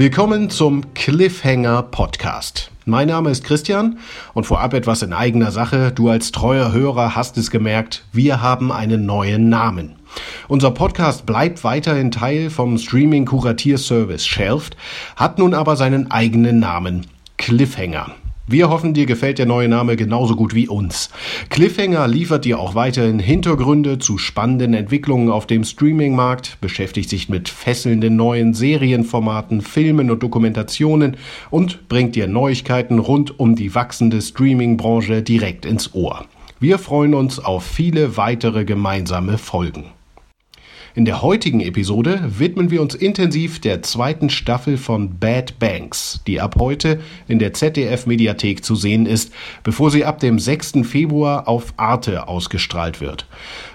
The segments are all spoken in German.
Willkommen zum Cliffhanger Podcast. Mein Name ist Christian und vorab etwas in eigener Sache. Du als treuer Hörer hast es gemerkt, wir haben einen neuen Namen. Unser Podcast bleibt weiterhin Teil vom Streaming-Kuratierservice Shelft, hat nun aber seinen eigenen Namen Cliffhanger. Wir hoffen, dir gefällt der neue Name genauso gut wie uns. Cliffhanger liefert dir auch weiterhin Hintergründe zu spannenden Entwicklungen auf dem Streaming-Markt, beschäftigt sich mit fesselnden neuen Serienformaten, Filmen und Dokumentationen und bringt dir Neuigkeiten rund um die wachsende Streaming-Branche direkt ins Ohr. Wir freuen uns auf viele weitere gemeinsame Folgen. In der heutigen Episode widmen wir uns intensiv der zweiten Staffel von Bad Banks, die ab heute in der ZDF-Mediathek zu sehen ist, bevor sie ab dem 6. Februar auf Arte ausgestrahlt wird.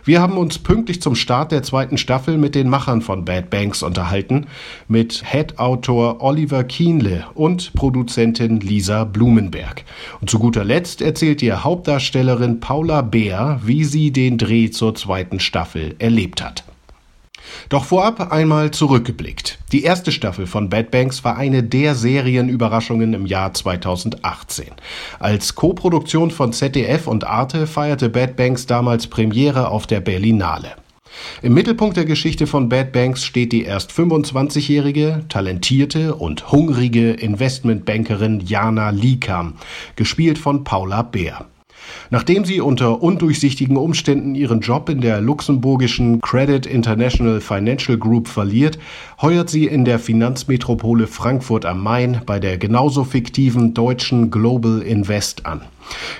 Wir haben uns pünktlich zum Start der zweiten Staffel mit den Machern von Bad Banks unterhalten, mit Head-Autor Oliver Kienle und Produzentin Lisa Blumenberg. Und zu guter Letzt erzählt ihr Hauptdarstellerin Paula Beer, wie sie den Dreh zur zweiten Staffel erlebt hat. Doch vorab einmal zurückgeblickt. Die erste Staffel von Bad Banks war eine der Serienüberraschungen im Jahr 2018. Als Co-Produktion von ZDF und Arte feierte Bad Banks damals Premiere auf der Berlinale. Im Mittelpunkt der Geschichte von Bad Banks steht die erst 25-jährige, talentierte und hungrige Investmentbankerin Jana Likam, gespielt von Paula Beer. Nachdem sie unter undurchsichtigen Umständen ihren Job in der luxemburgischen Credit International Financial Group verliert, heuert sie in der Finanzmetropole Frankfurt am Main bei der genauso fiktiven deutschen Global Invest an.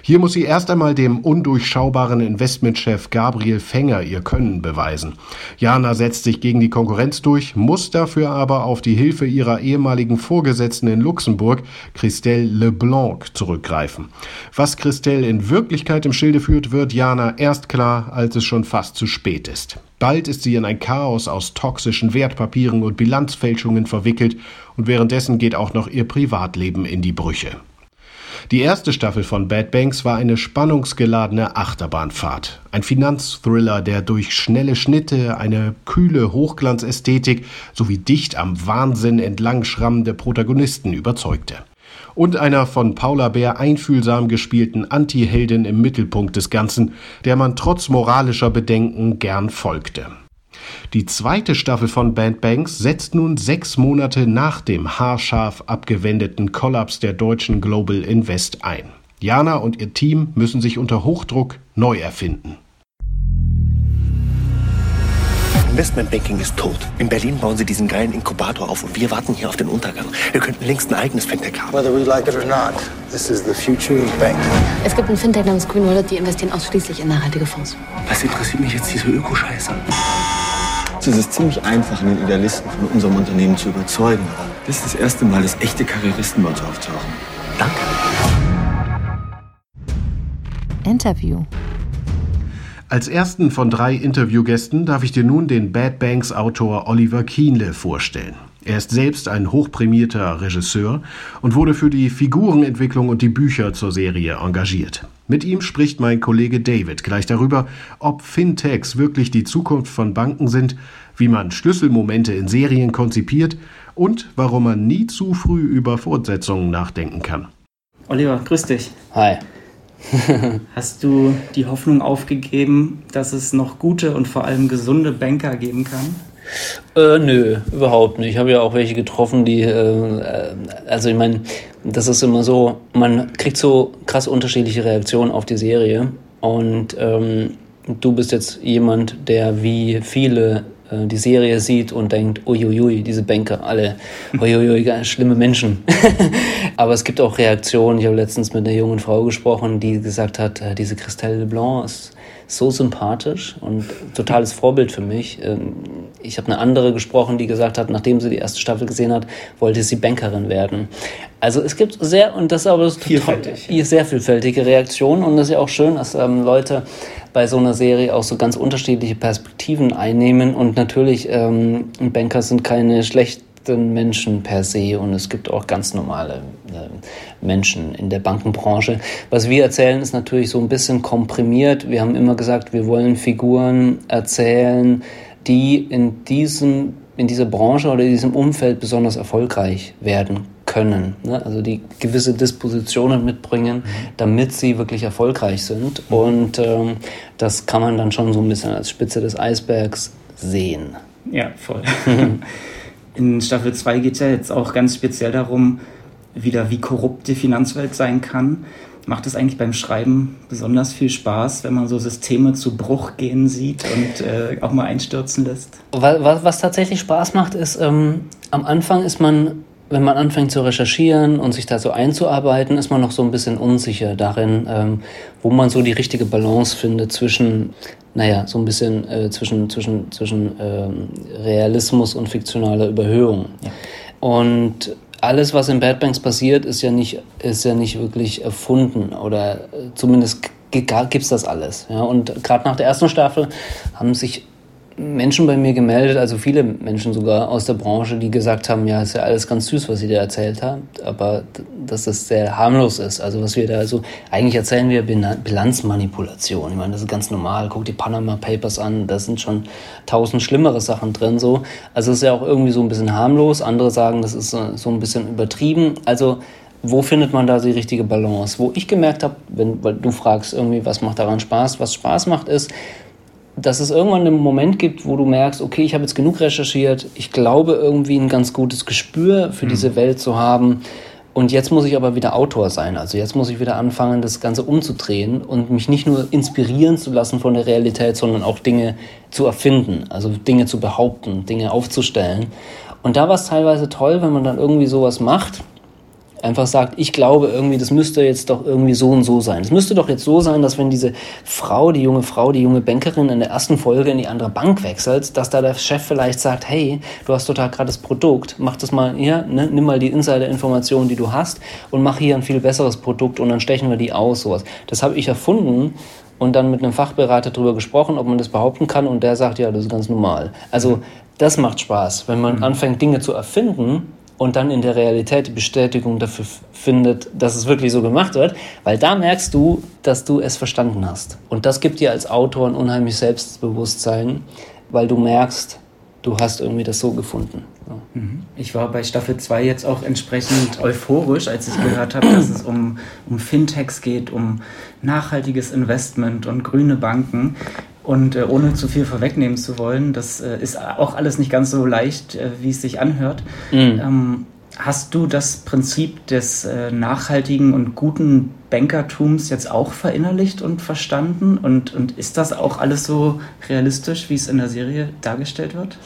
Hier muss sie erst einmal dem undurchschaubaren Investmentchef Gabriel Fänger ihr Können beweisen. Jana setzt sich gegen die Konkurrenz durch, muss dafür aber auf die Hilfe ihrer ehemaligen Vorgesetzten in Luxemburg, Christelle Leblanc, zurückgreifen. Was Christelle in Wirklichkeit im Schilde führt, wird Jana erst klar, als es schon fast zu spät ist. Bald ist sie in ein Chaos aus toxischen Wertpapieren und Bilanzfälschungen verwickelt und währenddessen geht auch noch ihr Privatleben in die Brüche. Die erste Staffel von Bad Banks war eine spannungsgeladene Achterbahnfahrt. Ein Finanzthriller, der durch schnelle Schnitte, eine kühle Hochglanzästhetik sowie dicht am Wahnsinn entlang schrammende Protagonisten überzeugte und einer von Paula Bär einfühlsam gespielten Anti-Heldin im Mittelpunkt des Ganzen, der man trotz moralischer Bedenken gern folgte. Die zweite Staffel von Band Banks setzt nun sechs Monate nach dem haarscharf abgewendeten Kollaps der deutschen Global Invest ein. Jana und ihr Team müssen sich unter Hochdruck neu erfinden. Investmentbanking ist tot. In Berlin bauen sie diesen geilen Inkubator auf und wir warten hier auf den Untergang. Wir könnten längst ein eigenes Fintech haben. Whether we like it or not, this is the future of banking. Es gibt ein Fintech namens Green Wallet, die investieren ausschließlich in nachhaltige Fonds. Was interessiert mich jetzt diese Ökoscheiße? Es ist ziemlich einfach, einen Idealisten von unserem Unternehmen zu überzeugen. Das ist das erste Mal, dass echte Karrieristen bei uns auftauchen. Danke. Interview. Als ersten von drei Interviewgästen darf ich dir nun den Bad Banks Autor Oliver Kienle vorstellen. Er ist selbst ein hochprämierter Regisseur und wurde für die Figurenentwicklung und die Bücher zur Serie engagiert. Mit ihm spricht mein Kollege David gleich darüber, ob Fintechs wirklich die Zukunft von Banken sind, wie man Schlüsselmomente in Serien konzipiert und warum man nie zu früh über Fortsetzungen nachdenken kann. Oliver, grüß dich. Hi. Hast du die Hoffnung aufgegeben, dass es noch gute und vor allem gesunde Banker geben kann? Äh, nö, überhaupt nicht. Ich habe ja auch welche getroffen, die, äh, also ich meine, das ist immer so, man kriegt so krass unterschiedliche Reaktionen auf die Serie und ähm, du bist jetzt jemand, der wie viele äh, die Serie sieht und denkt, uiuiui, diese Banker, alle, uiuiui, schlimme Menschen. Aber es gibt auch Reaktionen. Ich habe letztens mit einer jungen Frau gesprochen, die gesagt hat, äh, diese Christelle Leblanc ist so sympathisch und totales Vorbild für mich. Ähm, ich habe eine andere gesprochen, die gesagt hat, nachdem sie die erste Staffel gesehen hat, wollte sie Bankerin werden. Also es gibt sehr, und das ist aber das vielfältig. sehr vielfältige Reaktionen und das ist ja auch schön, dass ähm, Leute bei so einer Serie auch so ganz unterschiedliche Perspektiven einnehmen. Und natürlich, ähm, Banker sind keine schlechten Menschen per se und es gibt auch ganz normale äh, Menschen in der Bankenbranche. Was wir erzählen, ist natürlich so ein bisschen komprimiert. Wir haben immer gesagt, wir wollen Figuren erzählen, die in diesem in dieser Branche oder in diesem Umfeld besonders erfolgreich werden können. Ne? Also die gewisse Dispositionen mitbringen, damit sie wirklich erfolgreich sind. Und ähm, das kann man dann schon so ein bisschen als Spitze des Eisbergs sehen. Ja, voll. In Staffel 2 geht es ja jetzt auch ganz speziell darum, wieder wie korrupt die Finanzwelt sein kann. Macht es eigentlich beim Schreiben besonders viel Spaß, wenn man so Systeme zu Bruch gehen sieht und äh, auch mal einstürzen lässt? Was, was tatsächlich Spaß macht, ist, ähm, am Anfang ist man, wenn man anfängt zu recherchieren und sich da so einzuarbeiten, ist man noch so ein bisschen unsicher darin, ähm, wo man so die richtige Balance findet zwischen, naja, so ein bisschen äh, zwischen, zwischen, zwischen ähm, Realismus und fiktionaler Überhöhung. Ja. Und alles, was in Bad Banks passiert, ist ja nicht, ist ja nicht wirklich erfunden oder äh, zumindest gibt es das alles. Ja? Und gerade nach der ersten Staffel haben sich Menschen bei mir gemeldet, also viele Menschen sogar aus der Branche, die gesagt haben, ja, ist ja alles ganz süß, was ihr da erzählt habt, aber dass das sehr harmlos ist. Also was wir da, also eigentlich erzählen wir Bilanzmanipulation. Ich meine, das ist ganz normal. Guck die Panama Papers an, da sind schon tausend schlimmere Sachen drin. So, also es ist ja auch irgendwie so ein bisschen harmlos. Andere sagen, das ist so, ein bisschen übertrieben. Also wo findet man da die richtige Balance? Wo ich gemerkt habe, wenn weil du fragst irgendwie, was macht daran Spaß? Was Spaß macht, ist dass es irgendwann einen Moment gibt, wo du merkst, okay, ich habe jetzt genug recherchiert, ich glaube irgendwie ein ganz gutes Gespür für mhm. diese Welt zu haben. Und jetzt muss ich aber wieder Autor sein. Also jetzt muss ich wieder anfangen, das Ganze umzudrehen und mich nicht nur inspirieren zu lassen von der Realität, sondern auch Dinge zu erfinden, also Dinge zu behaupten, Dinge aufzustellen. Und da war es teilweise toll, wenn man dann irgendwie sowas macht einfach sagt, ich glaube irgendwie, das müsste jetzt doch irgendwie so und so sein. Es müsste doch jetzt so sein, dass wenn diese Frau, die junge Frau, die junge Bankerin in der ersten Folge in die andere Bank wechselt, dass da der Chef vielleicht sagt, hey, du hast total gerade das Produkt, mach das mal hier, ne, nimm mal die Insider-Informationen, die du hast und mach hier ein viel besseres Produkt und dann stechen wir die aus, sowas. Das habe ich erfunden und dann mit einem Fachberater darüber gesprochen, ob man das behaupten kann und der sagt, ja, das ist ganz normal. Also das macht Spaß, wenn man mhm. anfängt, Dinge zu erfinden und dann in der Realität die Bestätigung dafür findet, dass es wirklich so gemacht wird, weil da merkst du, dass du es verstanden hast. Und das gibt dir als Autor ein unheimlich Selbstbewusstsein, weil du merkst, du hast irgendwie das so gefunden. Mhm. Ich war bei Staffel 2 jetzt auch entsprechend euphorisch, als ich gehört habe, dass es um, um Fintechs geht, um nachhaltiges Investment und grüne Banken. Und äh, ohne zu viel vorwegnehmen zu wollen, das äh, ist auch alles nicht ganz so leicht, äh, wie es sich anhört. Mhm. Ähm, hast du das Prinzip des äh, nachhaltigen und guten Bankertums jetzt auch verinnerlicht und verstanden? Und, und ist das auch alles so realistisch, wie es in der Serie dargestellt wird?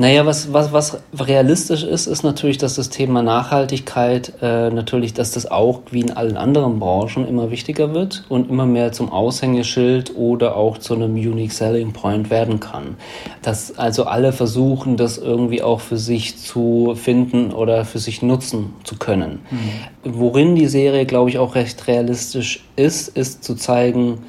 Naja, was, was, was realistisch ist, ist natürlich, dass das Thema Nachhaltigkeit äh, natürlich, dass das auch wie in allen anderen Branchen immer wichtiger wird und immer mehr zum Aushängeschild oder auch zu einem Unique Selling Point werden kann. Dass also alle versuchen, das irgendwie auch für sich zu finden oder für sich nutzen zu können. Mhm. Worin die Serie, glaube ich, auch recht realistisch ist, ist zu zeigen,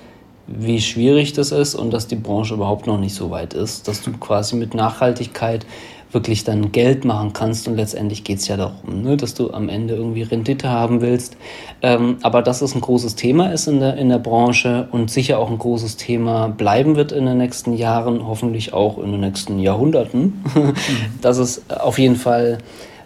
wie schwierig das ist und dass die Branche überhaupt noch nicht so weit ist, dass du quasi mit Nachhaltigkeit wirklich dann Geld machen kannst und letztendlich geht es ja darum, ne, dass du am Ende irgendwie Rendite haben willst. Ähm, aber dass es ein großes Thema ist in der, in der Branche und sicher auch ein großes Thema bleiben wird in den nächsten Jahren, hoffentlich auch in den nächsten Jahrhunderten, mhm. dass es auf jeden Fall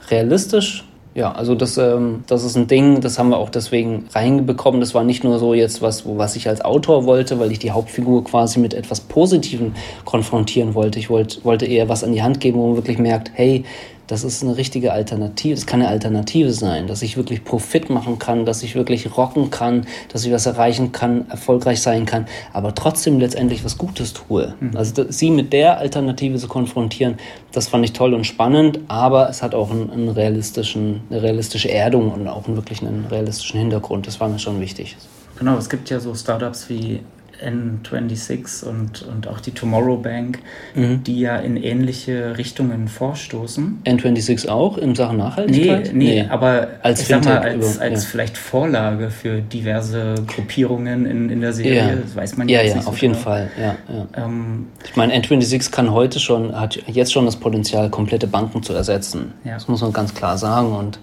realistisch ja, also das, ähm, das ist ein Ding, das haben wir auch deswegen reinbekommen. Das war nicht nur so jetzt was, was ich als Autor wollte, weil ich die Hauptfigur quasi mit etwas Positivem konfrontieren wollte. Ich wollte, wollte eher was an die Hand geben, wo man wirklich merkt, hey, das ist eine richtige Alternative, das kann eine Alternative sein, dass ich wirklich Profit machen kann, dass ich wirklich rocken kann, dass ich was erreichen kann, erfolgreich sein kann, aber trotzdem letztendlich was Gutes tue. Mhm. Also sie mit der Alternative zu konfrontieren, das fand ich toll und spannend, aber es hat auch einen, einen realistischen, eine realistische Erdung und auch einen, wirklich einen realistischen Hintergrund. Das war mir schon wichtig. Genau, es gibt ja so Startups wie N26 und, und auch die Tomorrow Bank, mhm. die ja in ähnliche Richtungen vorstoßen. N26 auch in Sachen Nachhaltigkeit? Nee, nee, nee. aber als, ich sag mal, als, als ja. vielleicht Vorlage für diverse Gruppierungen in, in der Serie, ja. das weiß man ja, ja, nicht. Ja, auf so jeden Fall. Ja, ja. Ähm, ich meine, N26 kann heute schon, hat jetzt schon das Potenzial, komplette Banken zu ersetzen. Ja. Das muss man ganz klar sagen. Und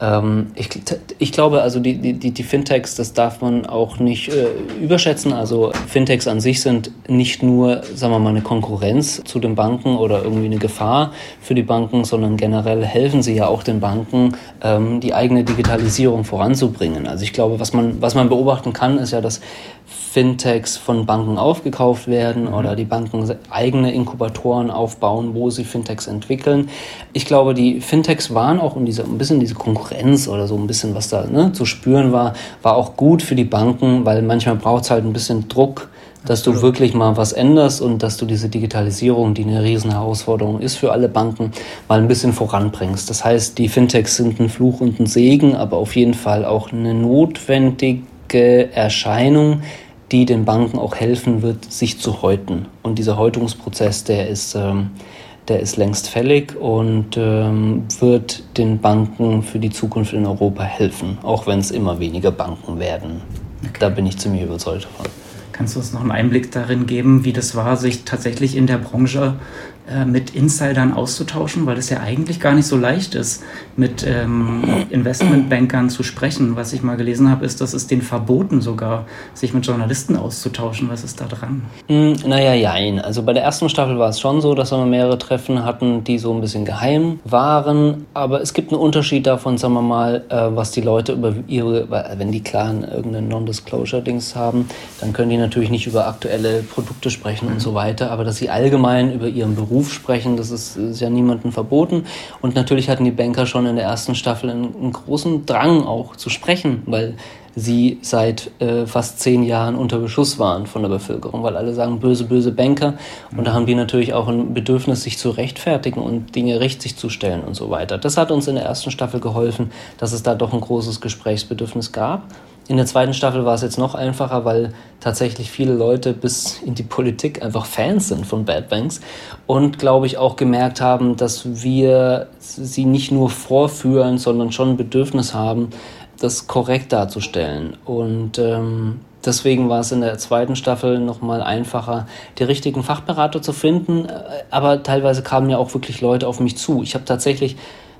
Ähm, ich, ich glaube, also die, die, die Fintechs, das darf man auch nicht äh, überschätzen. Also Fintechs an sich sind nicht nur, sagen wir mal, eine Konkurrenz zu den Banken oder irgendwie eine Gefahr für die Banken, sondern generell helfen sie ja auch den Banken, ähm, die eigene Digitalisierung voranzubringen. Also ich glaube, was man, was man beobachten kann, ist ja, dass Fintechs von Banken aufgekauft werden mhm. oder die Banken eigene Inkubatoren aufbauen, wo sie Fintechs entwickeln. Ich glaube, die Fintechs waren auch um diese, ein bisschen diese Konkurrenz oder so ein bisschen, was da ne, zu spüren war, war auch gut für die Banken, weil manchmal braucht es halt ein bisschen Druck, dass du wirklich mal was änderst und dass du diese Digitalisierung, die eine riesen Herausforderung ist für alle Banken, mal ein bisschen voranbringst. Das heißt, die Fintechs sind ein Fluch und ein Segen, aber auf jeden Fall auch eine notwendige Erscheinung, die den Banken auch helfen wird, sich zu häuten. Und dieser Häutungsprozess, der ist, ähm, der ist längst fällig und ähm, wird den Banken für die Zukunft in Europa helfen, auch wenn es immer weniger Banken werden. Okay. Da bin ich ziemlich überzeugt davon. Kannst du uns noch einen Einblick darin geben, wie das war, sich tatsächlich in der Branche mit Insidern auszutauschen, weil es ja eigentlich gar nicht so leicht ist, mit ähm, Investmentbankern zu sprechen. Was ich mal gelesen habe, ist, dass es den verboten sogar, sich mit Journalisten auszutauschen. Was ist da dran? Mm, naja, jein. Also bei der ersten Staffel war es schon so, dass wir mehrere Treffen hatten, die so ein bisschen geheim waren. Aber es gibt einen Unterschied davon, sagen wir mal, äh, was die Leute über ihre, wenn die klaren irgendeinen Non-Disclosure-Dings haben, dann können die natürlich nicht über aktuelle Produkte sprechen mhm. und so weiter. Aber dass sie allgemein über ihren Beruf Beruf sprechen, das ist, ist ja niemandem verboten. Und natürlich hatten die Banker schon in der ersten Staffel einen, einen großen Drang auch zu sprechen, weil sie seit äh, fast zehn Jahren unter Beschuss waren von der Bevölkerung, weil alle sagen böse, böse Banker. Und da haben die natürlich auch ein Bedürfnis, sich zu rechtfertigen und Dinge richtig zu stellen und so weiter. Das hat uns in der ersten Staffel geholfen, dass es da doch ein großes Gesprächsbedürfnis gab. In der zweiten Staffel war es jetzt noch einfacher, weil tatsächlich viele Leute bis in die Politik einfach Fans sind von Bad Banks und glaube ich auch gemerkt haben, dass wir sie nicht nur vorführen, sondern schon ein Bedürfnis haben, das korrekt darzustellen. Und ähm, deswegen war es in der zweiten Staffel nochmal einfacher, die richtigen Fachberater zu finden. Aber teilweise kamen ja auch wirklich Leute auf mich zu. Ich habe tatsächlich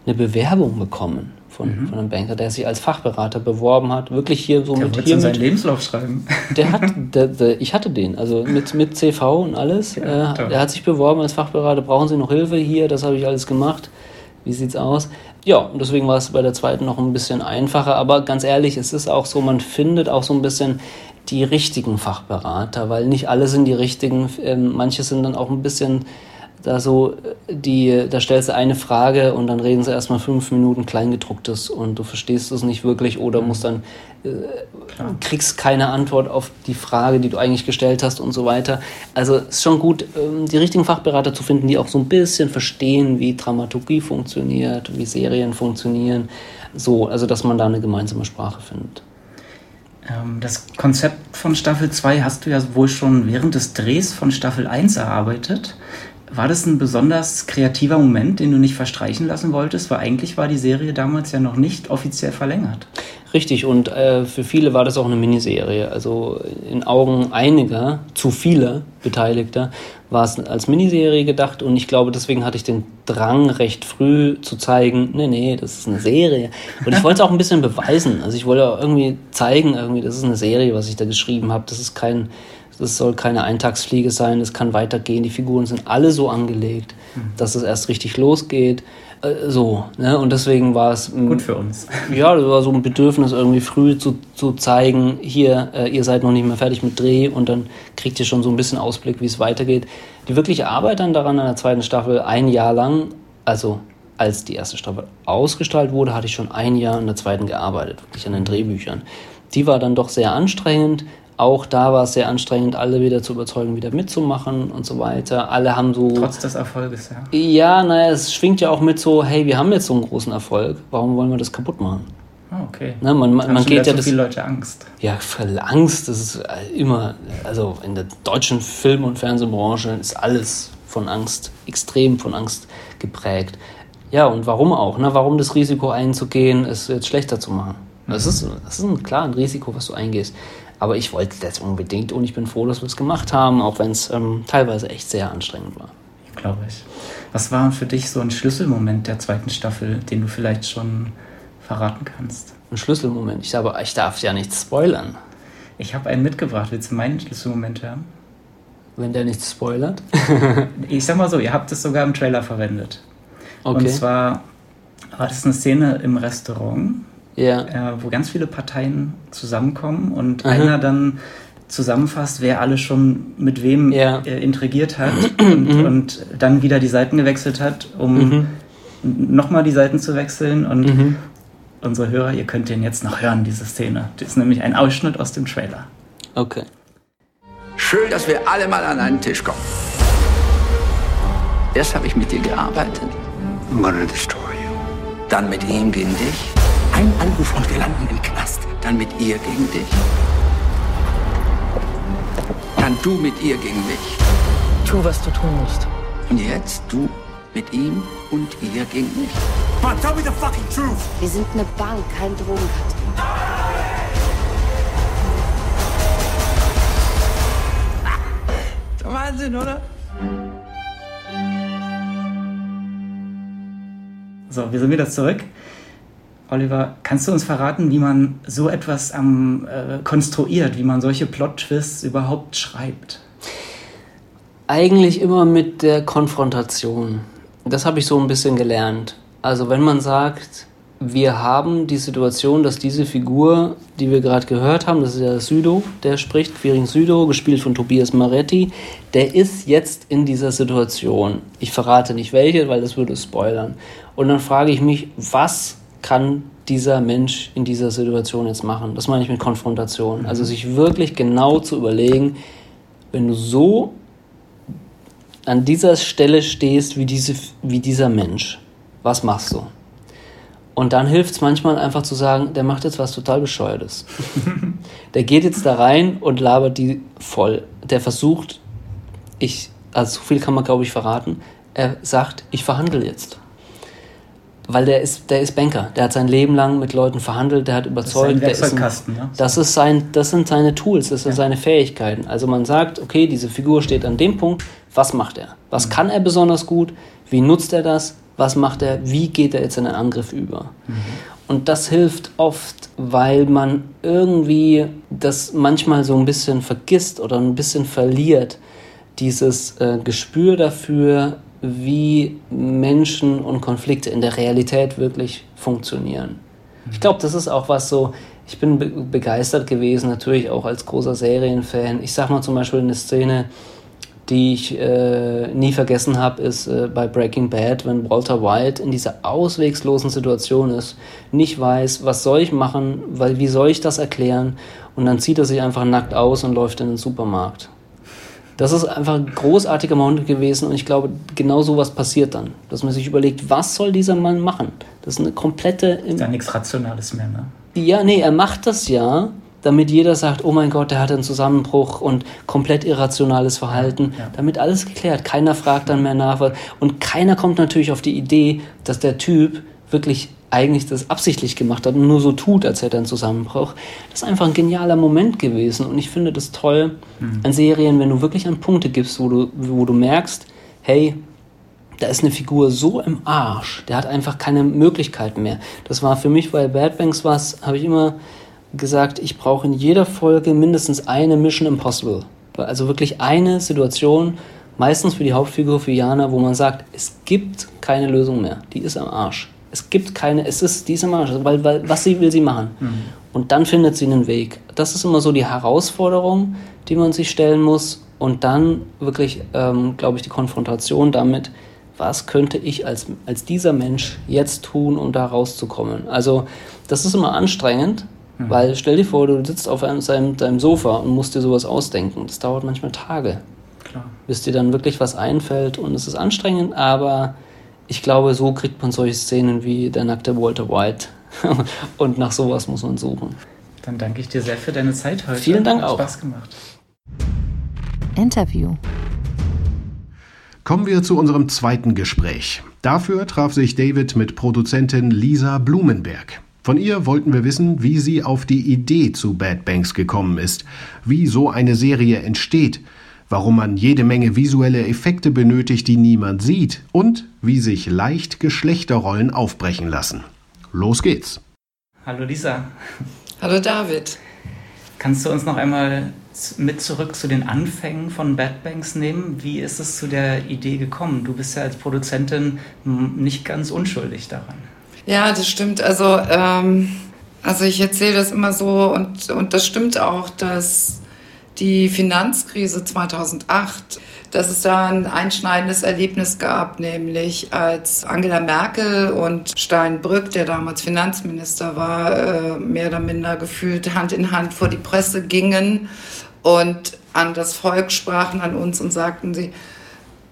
eine Bewerbung bekommen von, mhm. von einem Banker, der sich als Fachberater beworben hat. Wirklich hier so der mit hier. seinen Lebenslauf schreiben. Der hat, der, der, ich hatte den, also mit, mit CV und alles. Ja, äh, der hat sich beworben als Fachberater. Brauchen Sie noch Hilfe hier? Das habe ich alles gemacht. Wie sieht's aus? Ja, und deswegen war es bei der zweiten noch ein bisschen einfacher. Aber ganz ehrlich, es ist auch so, man findet auch so ein bisschen die richtigen Fachberater, weil nicht alle sind die richtigen. Ähm, manche sind dann auch ein bisschen da so die, da stellst du eine Frage und dann reden sie erstmal fünf Minuten Kleingedrucktes und du verstehst es nicht wirklich oder musst dann äh, kriegst keine Antwort auf die Frage, die du eigentlich gestellt hast und so weiter. Also es ist schon gut, ähm, die richtigen Fachberater zu finden, die auch so ein bisschen verstehen, wie Dramaturgie funktioniert, wie Serien funktionieren. So, also dass man da eine gemeinsame Sprache findet. Ähm, das Konzept von Staffel 2 hast du ja wohl schon während des Drehs von Staffel 1 erarbeitet. War das ein besonders kreativer Moment, den du nicht verstreichen lassen wolltest? Weil eigentlich war die Serie damals ja noch nicht offiziell verlängert. Richtig, und äh, für viele war das auch eine Miniserie. Also in Augen einiger, zu vieler Beteiligter, war es als Miniserie gedacht und ich glaube, deswegen hatte ich den Drang, recht früh zu zeigen, nee, nee, das ist eine Serie. Und ich wollte es auch ein bisschen beweisen. Also ich wollte auch irgendwie zeigen, irgendwie, das ist eine Serie, was ich da geschrieben habe. Das ist kein das soll keine Eintagsfliege sein, es kann weitergehen. Die Figuren sind alle so angelegt, mhm. dass es erst richtig losgeht. Äh, so, ne? Und deswegen war es. Gut für uns. Ja, das war so ein Bedürfnis, irgendwie früh zu, zu zeigen, hier, äh, ihr seid noch nicht mehr fertig mit Dreh und dann kriegt ihr schon so ein bisschen Ausblick, wie es weitergeht. Die wirkliche Arbeit dann daran in der zweiten Staffel, ein Jahr lang, also als die erste Staffel ausgestrahlt wurde, hatte ich schon ein Jahr in der zweiten gearbeitet, wirklich an den Drehbüchern. Die war dann doch sehr anstrengend, auch da war es sehr anstrengend, alle wieder zu überzeugen, wieder mitzumachen und so weiter. Alle haben so. Trotz des Erfolges, ja. Ja, naja, es schwingt ja auch mit so, hey, wir haben jetzt so einen großen Erfolg, warum wollen wir das kaputt machen? Oh, okay. Na, man man, man geht ja. so viele Leute Angst. Ja, Angst, das ist immer, also in der deutschen Film- und Fernsehbranche ist alles von Angst, extrem von Angst geprägt. Ja, und warum auch? Ne? Warum das Risiko einzugehen, es jetzt schlechter zu machen? Das, mhm. ist, das ist ein, klar ein Risiko, was du eingehst. Aber ich wollte das unbedingt und ich bin froh, dass wir es gemacht haben, auch wenn es ähm, teilweise echt sehr anstrengend war. Glaube ich. Was war für dich so ein Schlüsselmoment der zweiten Staffel, den du vielleicht schon verraten kannst. Ein Schlüsselmoment. Ich sage, ich darf ja nichts spoilern. Ich habe einen mitgebracht. Willst du meinen Schlüsselmoment haben? Wenn der nichts spoilert. ich sag mal so, ihr habt es sogar im Trailer verwendet. Okay. Und zwar war das eine Szene im Restaurant, Ja. äh, wo ganz viele Parteien zusammenkommen und einer dann zusammenfasst, wer alle schon mit wem Ja. äh, intrigiert hat und, und dann wieder die Seiten gewechselt hat, um nochmal die Seiten zu wechseln. Und unsere Hörer, ihr könnt den jetzt noch hören, diese Szene. Das ist nämlich ein Ausschnitt aus dem Trailer. Okay. Schön, dass wir alle mal an einen Tisch kommen. Erst habe ich mit dir gearbeitet, I'm gonna destroy you. dann mit ihm gegen dich. Ein Anruf und wir landen im Knast. Dann mit ihr gegen dich. Dann du mit ihr gegen mich. Tu, was du tun musst. Und jetzt du mit ihm und ihr gegen mich. Man, tell me the fucking truth. Wir sind eine Bank, kein Drogenkartell. Wahnsinn, oder? So, wir sind wieder zurück. Oliver, kannst du uns verraten, wie man so etwas am, äh, konstruiert, wie man solche Plot-Twists überhaupt schreibt? Eigentlich immer mit der Konfrontation. Das habe ich so ein bisschen gelernt. Also wenn man sagt, wir haben die Situation, dass diese Figur, die wir gerade gehört haben, das ist ja Südo, der spricht, Quirin Südo, gespielt von Tobias Maretti, der ist jetzt in dieser Situation. Ich verrate nicht welche, weil das würde spoilern. Und dann frage ich mich, was kann dieser Mensch in dieser Situation jetzt machen? Das meine ich mit Konfrontation. Also sich wirklich genau zu überlegen, wenn du so an dieser Stelle stehst wie, diese, wie dieser Mensch, was machst du? Und dann hilft es manchmal einfach zu sagen, der macht jetzt was total Bescheuertes. der geht jetzt da rein und labert die voll. Der versucht, ich, also so viel kann man glaube ich verraten, er sagt, ich verhandle jetzt. Weil der ist, der ist Banker, der hat sein Leben lang mit Leuten verhandelt, der hat überzeugt, der ist ein, Werkzeugkasten, ne? das ist sein, das sind seine Tools, das sind seine Fähigkeiten. Also man sagt, okay, diese Figur steht an dem Punkt, was macht er? Was kann er besonders gut? Wie nutzt er das? Was macht er? Wie geht er jetzt in einen Angriff über? Und das hilft oft, weil man irgendwie das manchmal so ein bisschen vergisst oder ein bisschen verliert, dieses äh, Gespür dafür, wie Menschen und Konflikte in der Realität wirklich funktionieren. Ich glaube, das ist auch was so, ich bin be begeistert gewesen, natürlich auch als großer Serienfan. Ich sag mal zum Beispiel eine Szene, die ich äh, nie vergessen habe, ist äh, bei Breaking Bad, wenn Walter White in dieser auswegslosen Situation ist, nicht weiß, was soll ich machen, weil wie soll ich das erklären? Und dann zieht er sich einfach nackt aus und läuft in den Supermarkt. Das ist einfach ein großartiger Moment gewesen und ich glaube, genau sowas passiert dann. Dass man sich überlegt, was soll dieser Mann machen? Das ist eine komplette. Ist da nichts Rationales mehr, ne? Ja, nee, er macht das ja, damit jeder sagt, oh mein Gott, der hat einen Zusammenbruch und komplett irrationales Verhalten. Ja. Damit alles geklärt. Keiner fragt dann mehr nach. Und keiner kommt natürlich auf die Idee, dass der Typ wirklich eigentlich das absichtlich gemacht hat und nur so tut, als hätte er einen Zusammenbruch. Das ist einfach ein genialer Moment gewesen und ich finde das toll an Serien, wenn du wirklich an Punkte gibst, wo du, wo du merkst, hey, da ist eine Figur so im Arsch, der hat einfach keine Möglichkeiten mehr. Das war für mich bei Bad Banks was, habe ich immer gesagt, ich brauche in jeder Folge mindestens eine Mission Impossible. Also wirklich eine Situation, meistens für die Hauptfigur, für Jana, wo man sagt, es gibt keine Lösung mehr. Die ist am Arsch. Es gibt keine, es ist, die ist am Arsch, weil, weil was sie will sie machen. Und dann findet sie einen Weg. Das ist immer so die Herausforderung, die man sich stellen muss. Und dann wirklich, ähm, glaube ich, die Konfrontation damit, was könnte ich als, als dieser Mensch jetzt tun, um da rauszukommen. Also das ist immer anstrengend, weil stell dir vor, du sitzt auf einem, seinem, deinem Sofa und musst dir sowas ausdenken. Das dauert manchmal Tage, Klar. bis dir dann wirklich was einfällt und es ist anstrengend, aber ich glaube, so kriegt man solche Szenen wie der nackte Walter White und nach sowas muss man suchen. Dann danke ich dir sehr für deine Zeit heute. Vielen Dank Hat auch. Spaß gemacht. Interview. Kommen wir zu unserem zweiten Gespräch. Dafür traf sich David mit Produzentin Lisa Blumenberg. Von ihr wollten wir wissen, wie sie auf die Idee zu Bad Banks gekommen ist, wie so eine Serie entsteht, warum man jede Menge visuelle Effekte benötigt, die niemand sieht und wie sich leicht Geschlechterrollen aufbrechen lassen. Los geht's! Hallo Lisa. Hallo David. Kannst du uns noch einmal mit zurück zu den Anfängen von Bad Banks nehmen? Wie ist es zu der Idee gekommen? Du bist ja als Produzentin nicht ganz unschuldig daran. Ja, das stimmt. Also, ähm, also ich erzähle das immer so und, und das stimmt auch, dass die Finanzkrise 2008 dass es da ein einschneidendes Erlebnis gab, nämlich als Angela Merkel und Steinbrück, der damals Finanzminister war, äh, mehr oder minder gefühlt Hand in Hand vor die Presse gingen und an das Volk sprachen, an uns und sagten sie,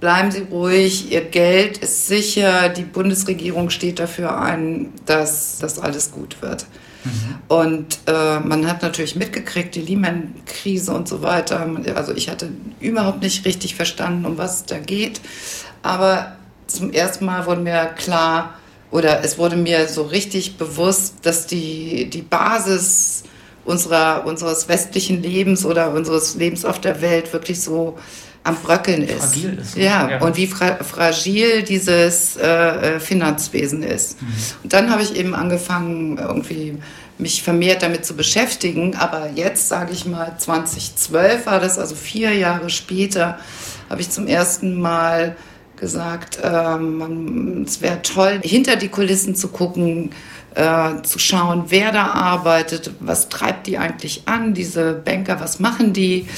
bleiben Sie ruhig, Ihr Geld ist sicher, die Bundesregierung steht dafür ein, dass das alles gut wird. Mhm. Und äh, man hat natürlich mitgekriegt, die Lehman-Krise und so weiter. Also ich hatte überhaupt nicht richtig verstanden, um was es da geht. Aber zum ersten Mal wurde mir klar, oder es wurde mir so richtig bewusst, dass die, die Basis unserer, unseres westlichen Lebens oder unseres Lebens auf der Welt wirklich so am Bröckeln ist. Fragil ist. Ja, ja. und wie fra fragil dieses äh, äh, Finanzwesen ist. Mhm. Und dann habe ich eben angefangen, irgendwie mich vermehrt damit zu beschäftigen. Aber jetzt, sage ich mal, 2012 war das, also vier Jahre später, habe ich zum ersten Mal gesagt, ähm, es wäre toll, hinter die Kulissen zu gucken, äh, zu schauen, wer da arbeitet, was treibt die eigentlich an, diese Banker, was machen die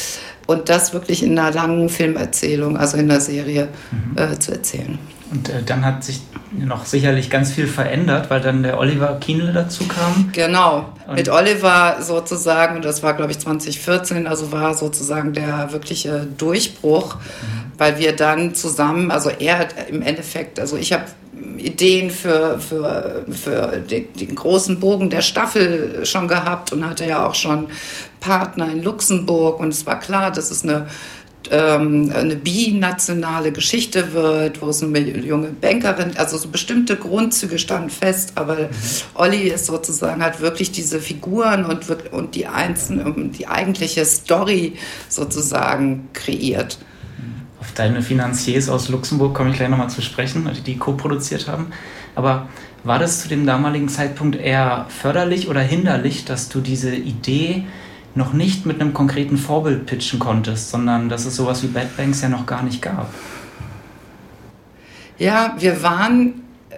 und das wirklich in einer langen Filmerzählung, also in einer Serie mhm. äh, zu erzählen. Und äh, dann hat sich noch sicherlich ganz viel verändert, weil dann der Oliver Kienle dazu kam. Genau, und mit Oliver sozusagen, das war glaube ich 2014, also war sozusagen der wirkliche Durchbruch, mhm. weil wir dann zusammen, also er hat im Endeffekt, also ich habe Ideen für, für, für den, den, großen Bogen der Staffel schon gehabt und hatte ja auch schon Partner in Luxemburg und es war klar, dass es eine ähm, eine binationale Geschichte wird, wo es eine junge Bankerin, also so bestimmte Grundzüge standen fest, aber mhm. Olli ist sozusagen hat wirklich diese Figuren und, und die einzelnen, die eigentliche Story sozusagen kreiert auf deine Finanziers aus Luxemburg komme ich gleich nochmal zu sprechen, die co-produziert haben. Aber war das zu dem damaligen Zeitpunkt eher förderlich oder hinderlich, dass du diese Idee noch nicht mit einem konkreten Vorbild pitchen konntest, sondern dass es sowas wie Bad Banks ja noch gar nicht gab? Ja, wir waren äh,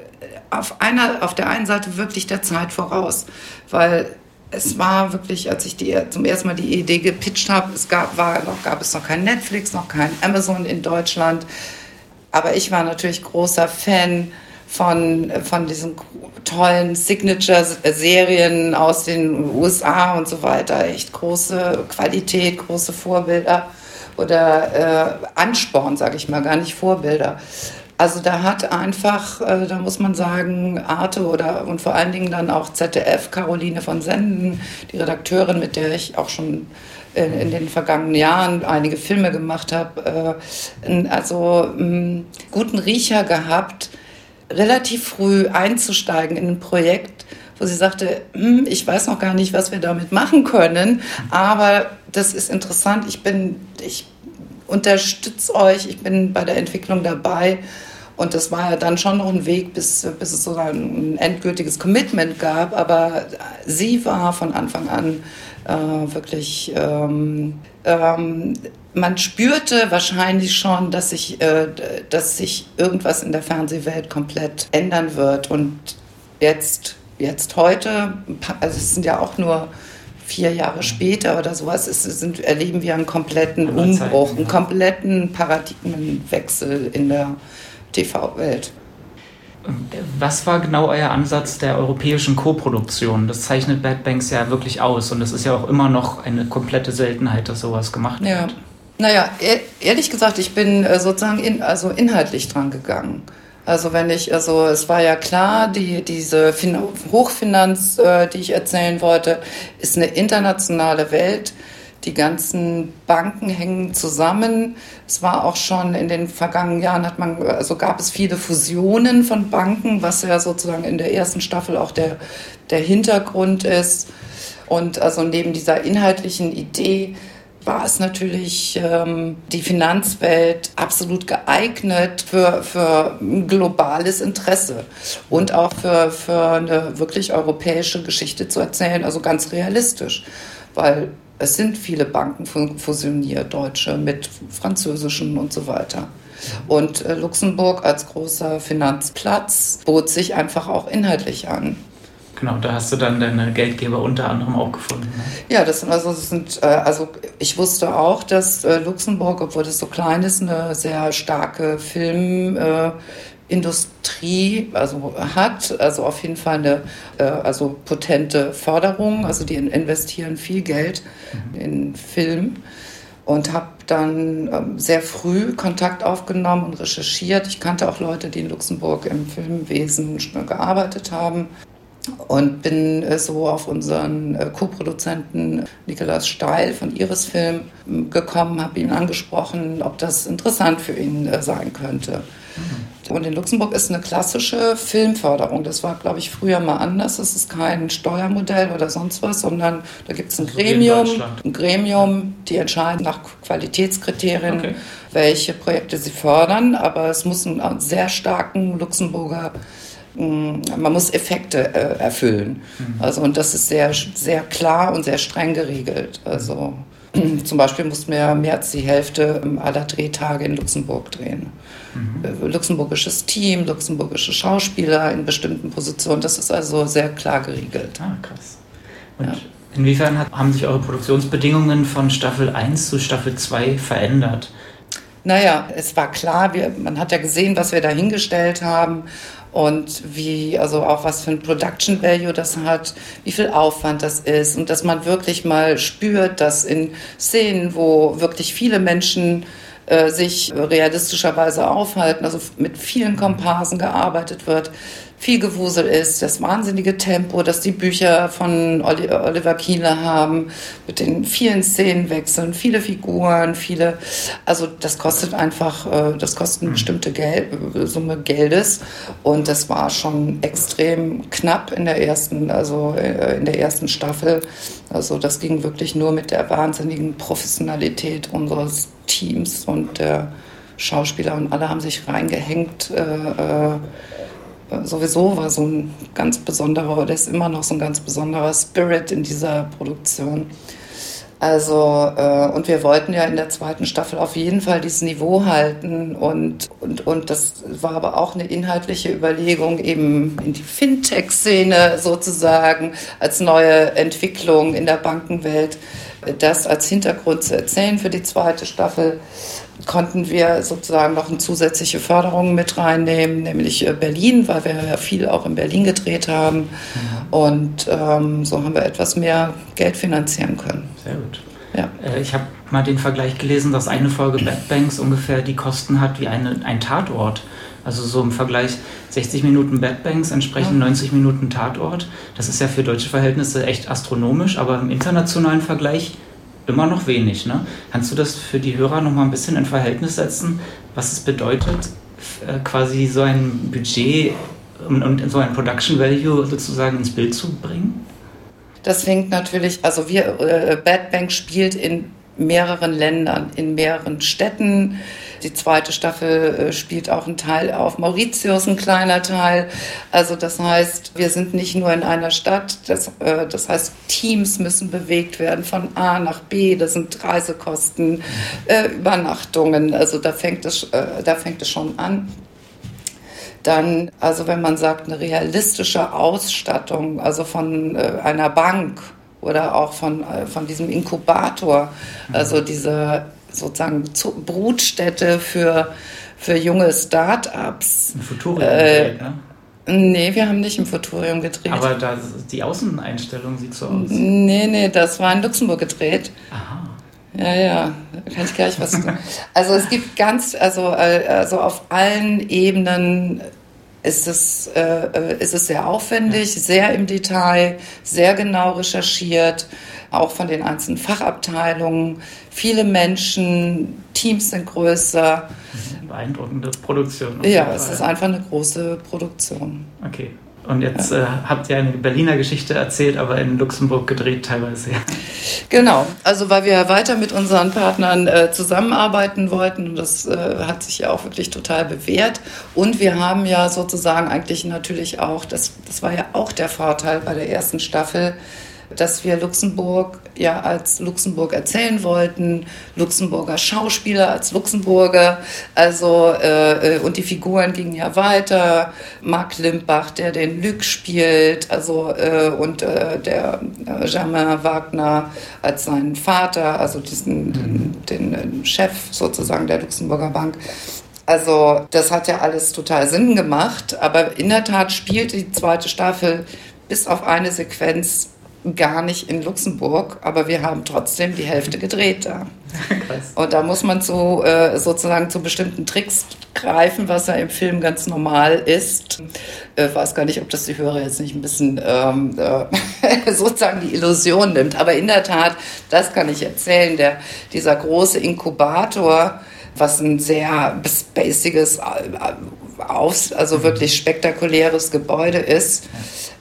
auf, einer, auf der einen Seite wirklich der Zeit voraus, weil es war wirklich, als ich die, zum ersten Mal die Idee gepitcht habe, es gab, war noch, gab es noch kein Netflix, noch kein Amazon in Deutschland. Aber ich war natürlich großer Fan von, von diesen tollen Signature-Serien aus den USA und so weiter. Echt große Qualität, große Vorbilder oder äh, Ansporn, sage ich mal, gar nicht Vorbilder. Also da hat einfach, äh, da muss man sagen, Arte oder und vor allen Dingen dann auch ZDF, Caroline von Senden, die Redakteurin, mit der ich auch schon in, in den vergangenen Jahren einige Filme gemacht habe, äh, also einen guten Riecher gehabt, relativ früh einzusteigen in ein Projekt, wo sie sagte, hm, ich weiß noch gar nicht, was wir damit machen können, aber das ist interessant, ich bin, ich unterstütze euch, ich bin bei der Entwicklung dabei. Und das war ja dann schon noch ein Weg, bis, bis es so ein endgültiges Commitment gab. Aber sie war von Anfang an äh, wirklich, ähm, ähm, man spürte wahrscheinlich schon, dass sich, äh, dass sich irgendwas in der Fernsehwelt komplett ändern wird. Und jetzt, jetzt heute, also es sind ja auch nur vier Jahre später oder sowas ist, sind, erleben wir einen kompletten Umbruch, einen kompletten Paradigmenwechsel in der TV-Welt. Was war genau euer Ansatz der europäischen Koproduktion? Das zeichnet Bad Banks ja wirklich aus und es ist ja auch immer noch eine komplette Seltenheit, dass sowas gemacht ja. Naja, ehrlich gesagt, ich bin äh, sozusagen in, also inhaltlich dran gegangen. Also wenn ich, also es war ja klar, die, diese fin Hochfinanz, äh, die ich erzählen wollte, ist eine internationale Welt. Die ganzen Banken hängen zusammen. Es war auch schon in den vergangenen Jahren hat man, also gab es viele Fusionen von Banken, was ja sozusagen in der ersten Staffel auch der, der Hintergrund ist. Und also neben dieser inhaltlichen Idee war es natürlich ähm, die Finanzwelt absolut geeignet für, für ein globales Interesse und auch für, für eine wirklich europäische Geschichte zu erzählen, also ganz realistisch, weil es sind viele Banken fusioniert, deutsche mit französischen und so weiter. Und äh, Luxemburg als großer Finanzplatz bot sich einfach auch inhaltlich an. Genau, da hast du dann deine Geldgeber unter anderem auch gefunden. Ne? Ja, das sind also, das sind, äh, also ich wusste auch, dass äh, Luxemburg, obwohl es so klein ist, eine sehr starke Filmindustrie also hat, also auf jeden Fall eine also potente Förderung, also die investieren viel Geld mhm. in Film und habe dann ähm, sehr früh Kontakt aufgenommen und recherchiert. Ich kannte auch Leute, die in Luxemburg im Filmwesen gearbeitet haben und bin äh, so auf unseren äh, Co-Produzenten Nikolaus Steil von Iris Film gekommen, habe ihn angesprochen, ob das interessant für ihn äh, sein könnte. Mhm. Und in Luxemburg ist eine klassische Filmförderung. Das war, glaube ich, früher mal anders. Es ist kein Steuermodell oder sonst was, sondern da gibt es ein also Gremium, ein Gremium, die entscheiden nach Qualitätskriterien, okay. welche Projekte sie fördern. Aber es muss einen sehr starken Luxemburger man muss Effekte äh, erfüllen. Mhm. Also, und das ist sehr, sehr klar und sehr streng geregelt. Also, zum Beispiel mussten wir mehr als die Hälfte aller Drehtage in Luxemburg drehen mhm. luxemburgisches Team, luxemburgische Schauspieler in bestimmten Positionen. Das ist also sehr klar geregelt. Ah, krass. Und ja. inwiefern hat, haben sich eure Produktionsbedingungen von Staffel 1 zu Staffel 2 verändert? Naja, es war klar, wir, man hat ja gesehen, was wir da hingestellt haben und wie, also auch was für ein Production Value das hat, wie viel Aufwand das ist und dass man wirklich mal spürt, dass in Szenen, wo wirklich viele Menschen äh, sich realistischerweise aufhalten, also mit vielen Komparsen gearbeitet wird, viel Gewusel ist, das wahnsinnige Tempo, das die Bücher von Oliver Kienle haben, mit den vielen Szenenwechseln, viele Figuren, viele, also das kostet einfach, äh, das kostet eine bestimmte Geld, Summe Geldes und das war schon extrem knapp in der ersten, also äh, in der ersten Staffel. Also das ging wirklich nur mit der wahnsinnigen Professionalität unseres Teams und der Schauspieler und alle haben sich reingehängt. Äh, äh, sowieso war so ein ganz besonderer, oder ist immer noch so ein ganz besonderer Spirit in dieser Produktion. Also, äh, und wir wollten ja in der zweiten Staffel auf jeden Fall dieses Niveau halten und, und, und das war aber auch eine inhaltliche Überlegung, eben in die Fintech-Szene sozusagen als neue Entwicklung in der Bankenwelt, das als Hintergrund zu erzählen für die zweite Staffel konnten wir sozusagen noch eine zusätzliche Förderung mit reinnehmen, nämlich äh, Berlin, weil wir ja viel auch in Berlin gedreht haben. Mhm. Und ähm, so haben wir etwas mehr Geld finanzieren können. Sehr gut. Ja. Äh, ich habe mal den Vergleich gelesen, dass eine Folge Bad Banks ungefähr die Kosten hat wie eine, ein Tatort. Also so im Vergleich 60 Minuten Bad Banks entsprechen ja. 90 Minuten Tatort. Das ist ja für deutsche Verhältnisse echt astronomisch, aber im internationalen Vergleich immer noch wenig. Ne? Kannst du das für die Hörer noch mal ein bisschen in Verhältnis setzen, was es bedeutet, äh, quasi so ein Budget und, und so ein Production Value sozusagen ins Bild zu bringen? Das fängt natürlich, also wir, äh, Bad Bank spielt in mehreren Ländern, in mehreren Städten. Die zweite Staffel äh, spielt auch einen Teil auf Mauritius, ein kleiner Teil. Also das heißt, wir sind nicht nur in einer Stadt. Das, äh, das heißt, Teams müssen bewegt werden von A nach B. Das sind Reisekosten, äh, Übernachtungen. Also da fängt es, da fängt es schon an dann, also wenn man sagt, eine realistische Ausstattung, also von einer Bank oder auch von, von diesem Inkubator, also diese sozusagen Brutstätte für, für junge Start-ups. Ein Futurium äh, ne? Nee, wir haben nicht im Futurium gedreht. Aber da, die Außeneinstellung sieht so aus. Nee, nee, das war in Luxemburg gedreht. Aha. Ja, ja, da kann ich gleich was sagen. Also es gibt ganz, also, äh, also auf allen Ebenen ist es, äh, äh, ist es sehr aufwendig, sehr im Detail, sehr genau recherchiert, auch von den einzelnen Fachabteilungen. Viele Menschen, Teams sind größer. Beeindruckende Produktion. Ja, es ist einfach eine große Produktion. Okay. Und jetzt äh, habt ihr eine Berliner Geschichte erzählt, aber in Luxemburg gedreht teilweise. Ja. Genau, also weil wir weiter mit unseren Partnern äh, zusammenarbeiten wollten das äh, hat sich ja auch wirklich total bewährt. Und wir haben ja sozusagen eigentlich natürlich auch, das, das war ja auch der Vorteil bei der ersten Staffel, dass wir Luxemburg ja als Luxemburg erzählen wollten, Luxemburger Schauspieler als Luxemburger, also äh, äh, und die Figuren gingen ja weiter, Marc Limbach, der den Lück spielt, also äh, und äh, der äh, Germain Wagner als seinen Vater, also diesen den, den äh, Chef sozusagen der Luxemburger Bank. Also das hat ja alles total Sinn gemacht, aber in der Tat spielt die zweite Staffel bis auf eine Sequenz gar nicht in Luxemburg, aber wir haben trotzdem die Hälfte gedreht da. Und da muss man zu, äh, sozusagen zu bestimmten Tricks greifen, was ja im Film ganz normal ist. Äh, weiß gar nicht, ob das die Hörer jetzt nicht ein bisschen ähm, äh, sozusagen die Illusion nimmt. Aber in der Tat, das kann ich erzählen, der, dieser große Inkubator, was ein sehr spaciges, äh, also wirklich spektakuläres Gebäude ist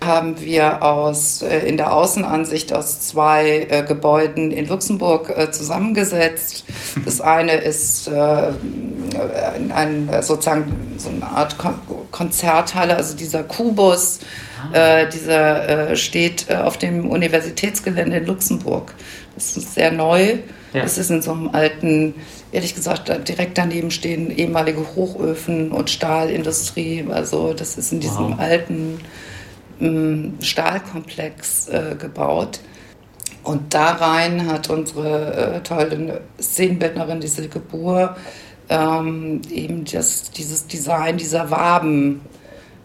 haben wir aus, äh, in der Außenansicht aus zwei äh, Gebäuden in Luxemburg äh, zusammengesetzt. Das eine ist äh, ein, sozusagen so eine Art Kon Konzerthalle, also dieser Kubus, ah. äh, dieser äh, steht auf dem Universitätsgelände in Luxemburg. Das ist sehr neu. Ja. Das ist in so einem alten, ehrlich gesagt, direkt daneben stehen ehemalige Hochöfen und Stahlindustrie. Also das ist in diesem wow. alten Stahlkomplex äh, gebaut. Und da rein hat unsere äh, tolle Szenenbildnerin, die Silke Buhr, ähm, eben das, dieses Design dieser Waben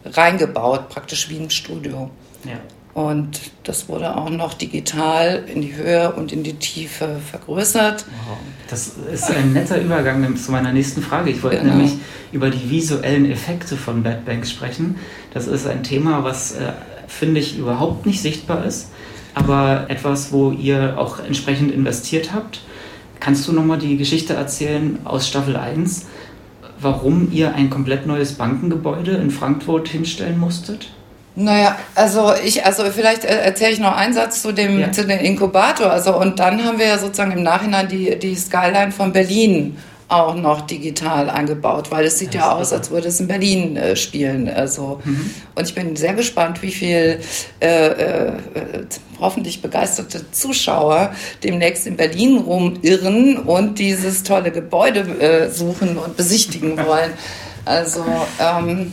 reingebaut, praktisch wie im Studio. Ja. Und das wurde auch noch digital in die Höhe und in die Tiefe vergrößert. Wow. Das ist ein netter Übergang zu meiner nächsten Frage. Ich wollte genau. nämlich über die visuellen Effekte von Bad Banks sprechen. Das ist ein Thema, was, äh, finde ich, überhaupt nicht sichtbar ist, aber etwas, wo ihr auch entsprechend investiert habt. Kannst du nochmal die Geschichte erzählen aus Staffel 1, warum ihr ein komplett neues Bankengebäude in Frankfurt hinstellen musstet? Naja, also ich, also vielleicht erzähle ich noch einen Satz zu dem, ja. zu dem Inkubator. Also und dann haben wir ja sozusagen im Nachhinein die, die Skyline von Berlin auch noch digital eingebaut, weil es sieht ja, ja aus, als würde es in Berlin äh, spielen. Also mhm. und ich bin sehr gespannt, wie viel äh, äh, hoffentlich begeisterte Zuschauer demnächst in Berlin rumirren und dieses tolle Gebäude äh, suchen und besichtigen wollen. Also ähm,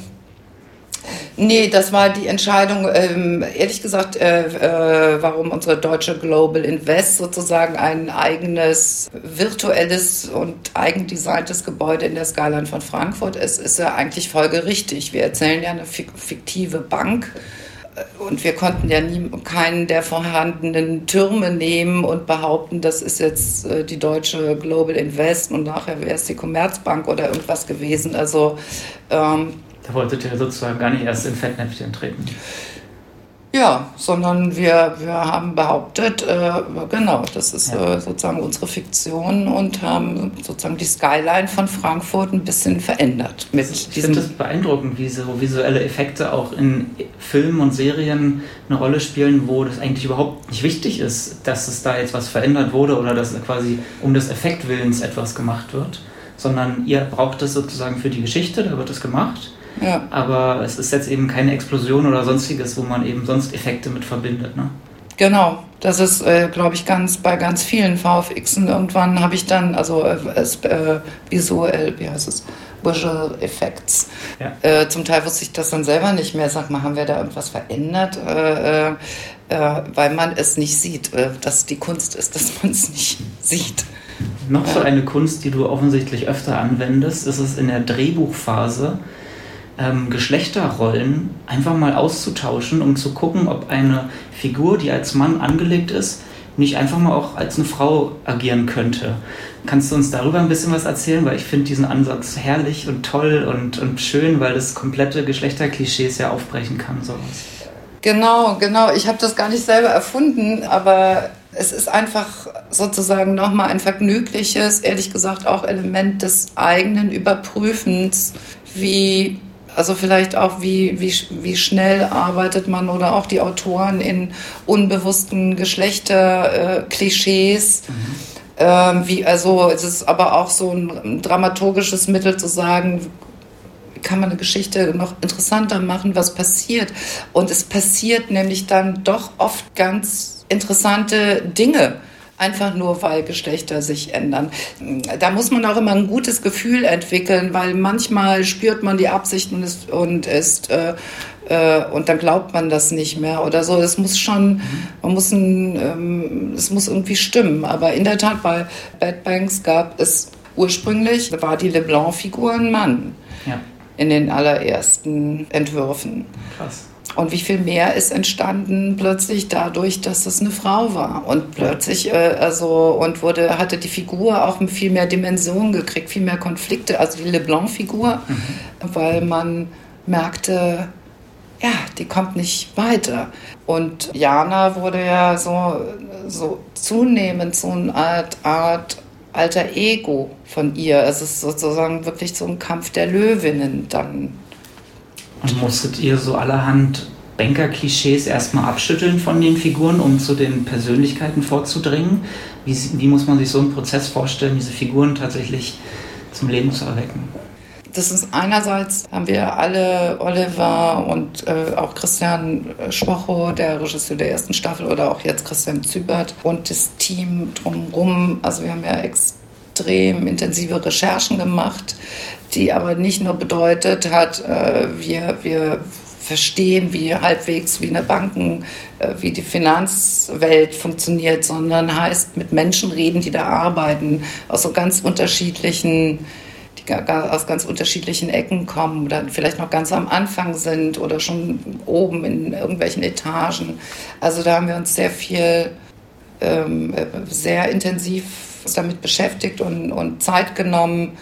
Nee, das war die Entscheidung, ähm, ehrlich gesagt, äh, äh, warum unsere deutsche Global Invest sozusagen ein eigenes virtuelles und eigendesigntes Gebäude in der Skyline von Frankfurt ist, ist ja eigentlich folgerichtig. Wir erzählen ja eine fiktive Bank äh, und wir konnten ja nie, keinen der vorhandenen Türme nehmen und behaupten, das ist jetzt äh, die deutsche Global Invest und nachher wäre es die Commerzbank oder irgendwas gewesen. Also ähm, da wolltet ihr sozusagen gar nicht erst in Fettnäpfchen treten. Ja, sondern wir, wir haben behauptet, äh, genau, das ist ja. äh, sozusagen unsere Fiktion und haben sozusagen die Skyline von Frankfurt ein bisschen verändert. Mit ich finde es beeindruckend, wie so visuelle Effekte auch in Filmen und Serien eine Rolle spielen, wo das eigentlich überhaupt nicht wichtig ist, dass es da jetzt was verändert wurde oder dass quasi um des Effektwillens etwas gemacht wird, sondern ihr braucht es sozusagen für die Geschichte, da wird es gemacht ja. Aber es ist jetzt eben keine Explosion oder sonstiges, wo man eben sonst Effekte mit verbindet. Ne? Genau, das ist, äh, glaube ich, ganz bei ganz vielen VFXen. Irgendwann habe ich dann, also äh, äh, visuell, wie heißt es, Visual Effects. Ja. Äh, zum Teil wusste ich das dann selber nicht mehr. Sag mal, haben wir da irgendwas verändert? Äh, äh, weil man es nicht sieht, dass die Kunst ist, dass man es nicht sieht. Noch so eine Kunst, die du offensichtlich öfter anwendest, ist es in der Drehbuchphase ähm, Geschlechterrollen einfach mal auszutauschen, um zu gucken, ob eine Figur, die als Mann angelegt ist, nicht einfach mal auch als eine Frau agieren könnte. Kannst du uns darüber ein bisschen was erzählen? Weil ich finde diesen Ansatz herrlich und toll und, und schön, weil das komplette Geschlechterklischees ja aufbrechen kann, sowas. Genau, genau. Ich habe das gar nicht selber erfunden, aber es ist einfach sozusagen nochmal ein vergnügliches, ehrlich gesagt auch Element des eigenen Überprüfens, wie Also vielleicht auch, wie, wie, wie schnell arbeitet man oder auch die Autoren in unbewussten Geschlechterklischees. Äh, mhm. ähm, wie, also es ist aber auch so ein dramaturgisches Mittel zu sagen, kann man eine Geschichte noch interessanter machen, was passiert. Und es passiert nämlich dann doch oft ganz interessante Dinge einfach nur weil Geschlechter sich ändern. Da muss man auch immer ein gutes Gefühl entwickeln, weil manchmal spürt man die Absichten und ist, und, ist äh, äh, und dann glaubt man das nicht mehr oder so. Es muss schon, man muss ein, ähm, es muss irgendwie stimmen. Aber in der Tat bei Bad Banks gab es ursprünglich war die LeBlanc-Figur ein Mann. Ja. In den allerersten Entwürfen. Krass. Und wie viel mehr ist entstanden plötzlich dadurch, dass es eine Frau war. Und plötzlich, äh, also, und wurde, hatte die Figur auch viel mehr Dimensionen gekriegt, viel mehr Konflikte, also die Leblanc-Figur, mhm. weil man merkte, ja, die kommt nicht weiter. Und Jana wurde ja so, so zunehmend so eine Art, Art alter Ego von ihr. Es ist sozusagen wirklich so ein Kampf der Löwinnen dann und musstet ihr so allerhand Banker-Klischees erstmal abschütteln von den Figuren, um zu den Persönlichkeiten vorzudringen? Wie, wie muss man sich so einen Prozess vorstellen, diese Figuren tatsächlich zum Leben zu erwecken? Das ist einerseits haben wir alle Oliver und äh, auch Christian Schwocho, der Regisseur der ersten Staffel, oder auch jetzt Christian Zübert und das Team drumherum. Also wir haben ja extrem intensive Recherchen gemacht die aber nicht nur bedeutet hat, äh, wir, wir verstehen, wie halbwegs wie eine Banken, äh, wie die Finanzwelt funktioniert, sondern heißt mit Menschen reden, die da arbeiten, aus so ganz unterschiedlichen aus ganz unterschiedlichen Ecken kommen oder vielleicht noch ganz am Anfang sind oder schon oben in irgendwelchen Etagen. Also da haben wir uns sehr viel, ähm, sehr intensiv damit beschäftigt und, und Zeit genommen,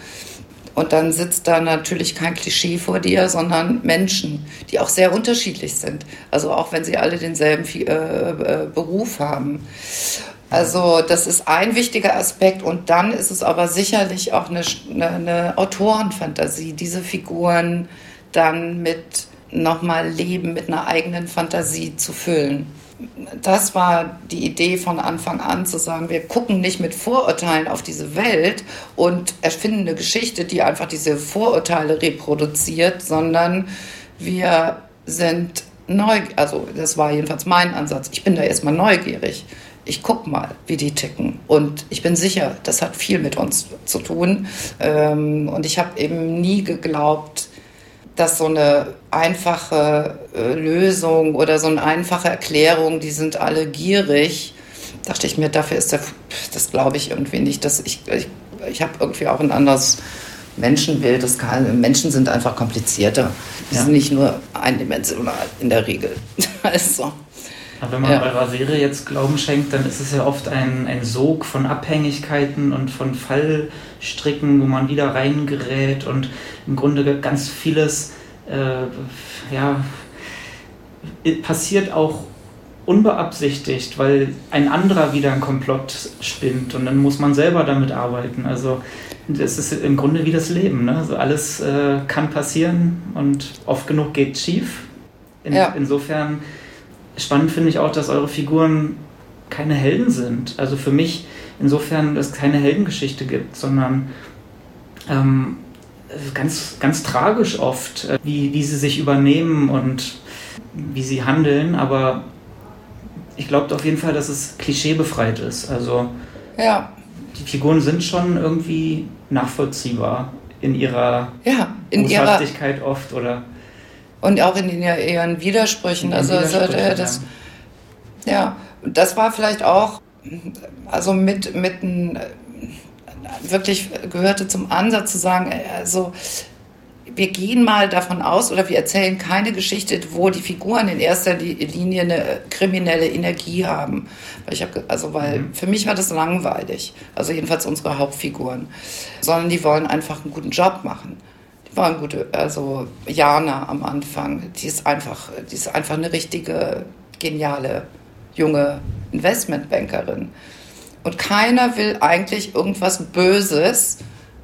und dann sitzt da natürlich kein Klischee vor dir, sondern Menschen, die auch sehr unterschiedlich sind. Also auch wenn sie alle denselben äh, äh, Beruf haben. Also das ist ein wichtiger Aspekt und dann ist es aber sicherlich auch eine, eine, eine Autorenfantasie, diese Figuren dann mit nochmal Leben, mit einer eigenen Fantasie zu füllen das war die Idee von Anfang an, zu sagen, wir gucken nicht mit Vorurteilen auf diese Welt und erfinden eine Geschichte, die einfach diese Vorurteile reproduziert, sondern wir sind neu, also das war jedenfalls mein Ansatz. Ich bin da erstmal neugierig. Ich guck mal, wie die ticken. Und ich bin sicher, das hat viel mit uns zu tun. Ähm, und ich habe eben nie geglaubt, dass so eine einfache äh, Lösung oder so eine einfache Erklärung, die sind alle gierig, dachte ich mir, dafür ist der, das glaube ich irgendwie nicht, dass ich, ich, ich habe irgendwie auch ein anderes Menschenbild. Das kann, Menschen sind einfach komplizierter. Die ja. sind nicht nur eindimensional in der Regel. also. Aber wenn man ja. eurer Serie jetzt Glauben schenkt, dann ist es ja oft ein, ein Sog von Abhängigkeiten und von Fallstricken, wo man wieder reingerät und im Grunde ganz vieles äh, ja, passiert auch unbeabsichtigt, weil ein anderer wieder einen Komplott spinnt und dann muss man selber damit arbeiten. Also das ist im Grunde wie das Leben. Ne? Also alles äh, kann passieren und oft genug geht schief. In, ja. Insofern spannend finde ich auch, dass eure Figuren keine Helden sind. Also für mich insofern, dass es keine Heldengeschichte gibt, sondern ähm, ganz, ganz tragisch oft, äh, wie, wie sie sich übernehmen und wie sie handeln, aber ich glaube auf jeden Fall, dass es klischeebefreit ist. Also ja. die Figuren sind schon irgendwie nachvollziehbar in ihrer ja, in ihrer, oft oder und auch in ihren Widersprüchen. also, also das, ja. ja, das war vielleicht auch also mit mit ein wirklich gehörte zum Ansatz zu sagen, also wir gehen mal davon aus oder wir erzählen keine Geschichte, wo die Figuren in erster Linie eine kriminelle Energie haben. Weil ich hab, also weil mhm. für mich war das langweilig. Also jedenfalls unsere Hauptfiguren, sondern die wollen einfach einen guten Job machen. Die wollen gute, also Jana am Anfang, die ist einfach, die ist einfach eine richtige geniale junge Investmentbankerin. Und keiner will eigentlich irgendwas Böses,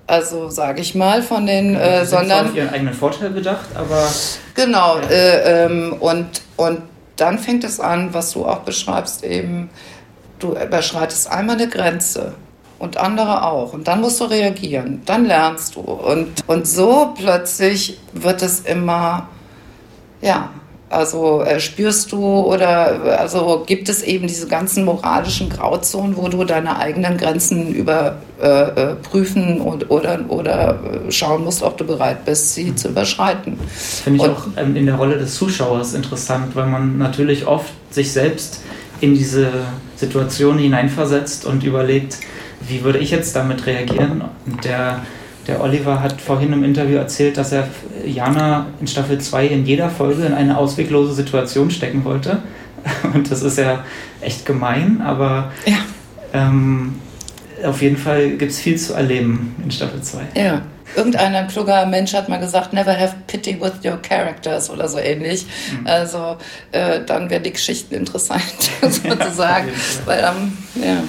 also sage ich mal, von den, Ja, äh, sondern auf ihren eigenen Vorteil bedacht, aber Genau, äh, ähm, und, und dann fängt es an, was du auch beschreibst, eben, du überschreitest einmal eine Grenze und andere auch. Und dann musst du reagieren, dann lernst du. Und, und so plötzlich wird es immer, ja, also äh, spürst du oder also gibt es eben diese ganzen moralischen Grauzonen, wo du deine eigenen Grenzen überprüfen äh, äh, und, oder, oder äh, schauen musst, ob du bereit bist, sie zu überschreiten. finde ich Und- auch ähm, in der Rolle des Zuschauers interessant, weil man natürlich oft sich selbst in diese Situation hineinversetzt und überlegt, wie würde ich jetzt damit reagieren? Und der, der Oliver hat vorhin im Interview erzählt, dass er Jana in Staffel 2 in jeder Folge in eine ausweglose Situation stecken wollte. Und das ist ja echt gemein, aber Ja. ähm, auf jeden Fall gibt es viel zu erleben in Staffel 2. Ja. Irgendein kluger Mensch hat mal gesagt, never have pity with your characters oder so ähnlich. Also äh, dann wären die Geschichten interessant sozusagen. Fall. Weil ähm, ja.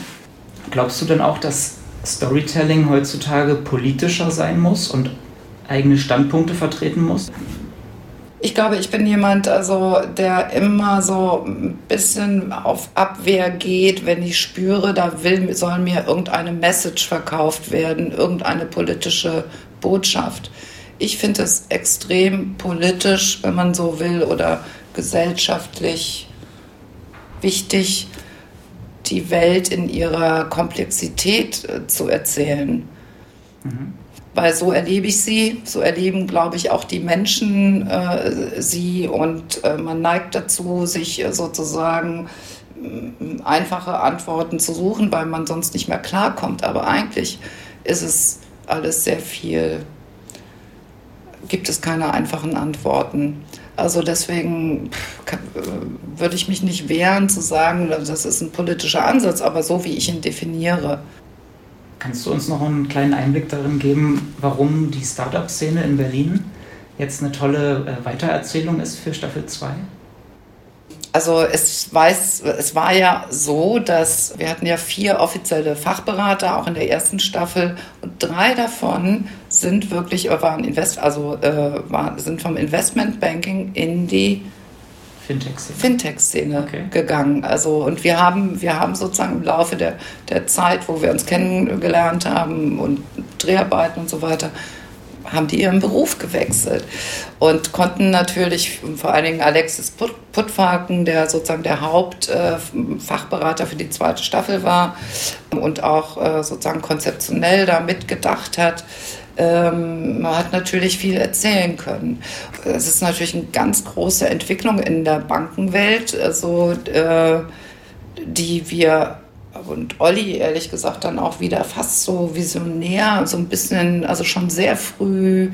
Glaubst du denn auch, dass Storytelling heutzutage politischer sein muss und eigene Standpunkte vertreten muss? Ich glaube, ich bin jemand, also der immer so ein bisschen auf Abwehr geht, wenn ich spüre, da will, soll mir irgendeine Message verkauft werden, irgendeine politische Botschaft. Ich finde es extrem politisch, wenn man so will, oder gesellschaftlich wichtig, die Welt in ihrer Komplexität äh, zu erzählen. Weil so erlebe ich sie, so erleben, glaube ich, auch die Menschen äh, sie und äh, man neigt dazu, sich äh, sozusagen einfache Antworten zu suchen, weil man sonst nicht mehr klarkommt. Aber eigentlich ist es alles sehr viel, gibt es keine einfachen Antworten. Also deswegen äh, würde ich mich nicht wehren zu sagen, das ist ein politischer Ansatz, aber so wie ich ihn definiere. Kannst du uns noch einen kleinen Einblick darin geben, warum die Startup-Szene in Berlin jetzt eine tolle äh, Weitererzählung ist für Staffel 2? Also es, weiß, es war ja so, dass wir hatten ja vier offizielle Fachberater, auch in der ersten Staffel, und drei davon sind wirklich, äh, waren Invest, also äh, war, sind vom Investmentbanking in die Fintech-Szene. Fintech-Szene Okay. gegangen. Also und wir haben, wir haben sozusagen im Laufe der, der Zeit, wo wir uns kennengelernt haben und Dreharbeiten und so weiter, haben die ihren Beruf gewechselt und konnten natürlich vor allen Dingen Alexis Put- der sozusagen der Hauptfachberater für die zweite Staffel war und auch äh, sozusagen konzeptionell da mitgedacht hat, ähm, man hat natürlich viel erzählen können. Es ist natürlich eine ganz große Entwicklung in der Bankenwelt, also äh, die wir und Olli ehrlich gesagt dann auch wieder fast so visionär, so ein bisschen, also schon sehr früh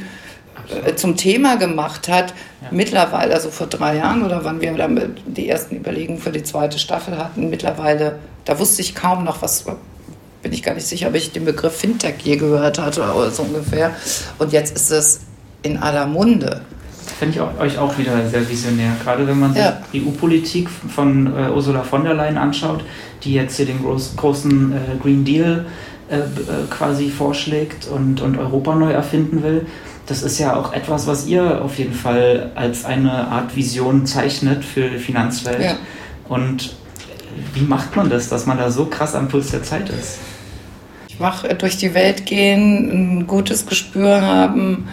äh, zum Thema gemacht hat. Mittlerweile, also vor drei Jahren oder wann wir damit die ersten Überlegungen für die zweite Staffel hatten, mittlerweile, da wusste ich kaum noch, was bin ich gar nicht sicher, ob ich den Begriff Fintech je gehört hatte oder so ungefähr. Und jetzt ist es in aller Munde. Finde ich auch, euch auch wieder sehr visionär. Gerade wenn man sich Ja. EU-Politik von äh, Ursula von der Leyen anschaut, die jetzt hier den groß, großen äh, Green Deal äh, äh, quasi vorschlägt und, und Europa neu erfinden will. Das ist ja auch etwas, was ihr auf jeden Fall als eine Art Vision zeichnet für die Finanzwelt. Ja. Und wie macht man das, dass man da so krass am Puls der Zeit ist? wach durch die Welt gehen, ein gutes Gespür haben,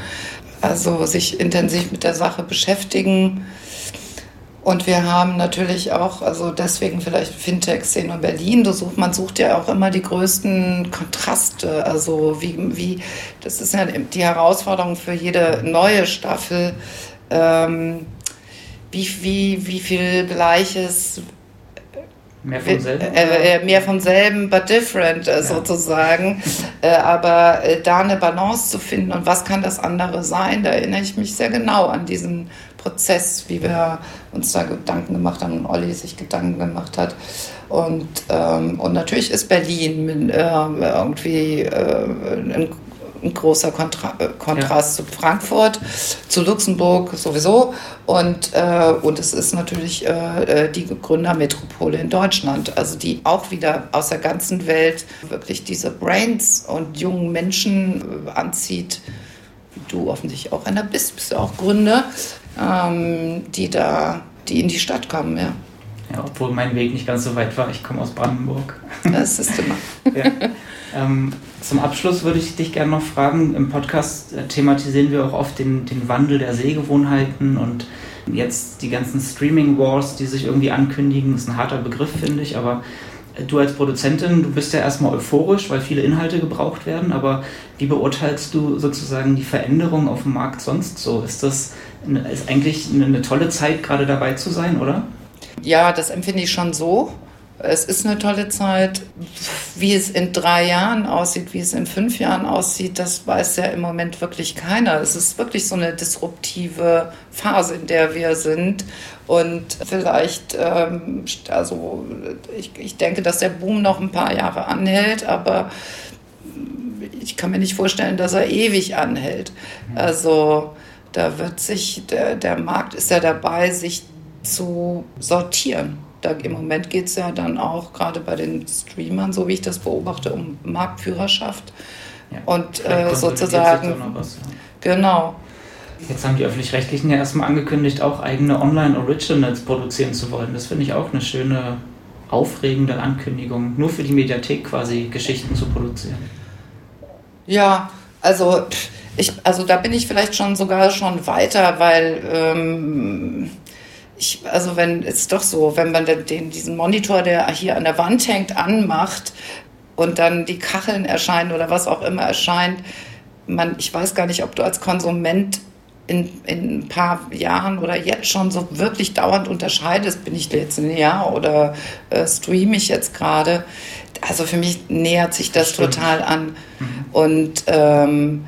also sich intensiv mit der Sache beschäftigen. Und wir haben natürlich auch, also deswegen vielleicht Fintech-Szene in Berlin, du sucht, man sucht ja auch immer die größten Kontraste. Also wie, wie, das ist ja die Herausforderung für jede neue Staffel. Ähm, wie, wie, wie viel Gleiches Mehr vom selben? äh, äh, mehr vom selben, but different äh, sozusagen. äh, aber äh, da eine Balance zu finden und was kann das andere sein, da erinnere ich mich sehr genau an diesen Prozess, wie wir uns da Gedanken gemacht haben und Olli sich Gedanken gemacht hat. Und, ähm, und natürlich ist Berlin äh, irgendwie äh, ein ein großer Kontra äh, Kontrast ja. zu Frankfurt, zu Luxemburg sowieso. Und, äh, und es ist natürlich äh, äh, die Gründermetropole in Deutschland, also die auch wieder aus der ganzen Welt wirklich diese Brains und jungen Menschen äh, anzieht, wie du offensichtlich auch einer bist, bist du auch Gründer, ähm, die da, die in die Stadt kommen, ja. Ja, obwohl mein Weg nicht ganz so weit war. Ich komme aus Brandenburg. Das ist immer. ja. ähm, zum Abschluss würde ich dich gerne noch fragen. Im Podcast äh, thematisieren wir auch oft den, den Wandel der Sehgewohnheiten und jetzt die ganzen Streaming-Wars, die sich irgendwie ankündigen. Das ist ein harter Begriff, finde ich, aber äh, du als Produzentin, du bist ja erstmal euphorisch, weil viele Inhalte gebraucht werden, aber wie beurteilst du sozusagen die Veränderung auf dem Markt sonst so? Ist das ist eigentlich eine tolle Zeit, gerade dabei zu sein, oder? Ja, das empfinde ich schon so. Es ist eine tolle Zeit. Wie es in drei Jahren aussieht, wie es in fünf Jahren aussieht, das weiß ja im Moment wirklich keiner. Es ist wirklich so eine disruptive Phase, in der wir sind. Und vielleicht, ähm, also ich, ich denke, dass der Boom noch ein paar Jahre anhält, aber ich kann mir nicht vorstellen, dass er ewig anhält. Also da wird sich, der, der Markt ist ja dabei, sich zu sortieren. Da, Im Moment geht es ja dann auch gerade bei den Streamern, so wie ich das beobachte, um Marktführerschaft. Ja, und äh, sozusagen. Was, ja. Genau. Jetzt haben die Öffentlich-Rechtlichen ja erstmal angekündigt, auch eigene Online-Originals produzieren zu wollen. Das finde ich auch eine schöne, aufregende Ankündigung, nur für die Mediathek quasi Geschichten zu produzieren. Ja, also, ich, also da bin ich vielleicht schon sogar schon weiter, weil. Ähm, ich, also wenn es doch so, wenn man den, diesen Monitor, der hier an der Wand hängt, anmacht und dann die Kacheln erscheinen oder was auch immer erscheint, man, ich weiß gar nicht, ob du als Konsument in, in ein paar Jahren oder jetzt schon so wirklich dauernd unterscheidest, bin ich jetzt linear oder äh, streame ich jetzt gerade. Also für mich nähert sich das, das total an. Mhm. Und ähm,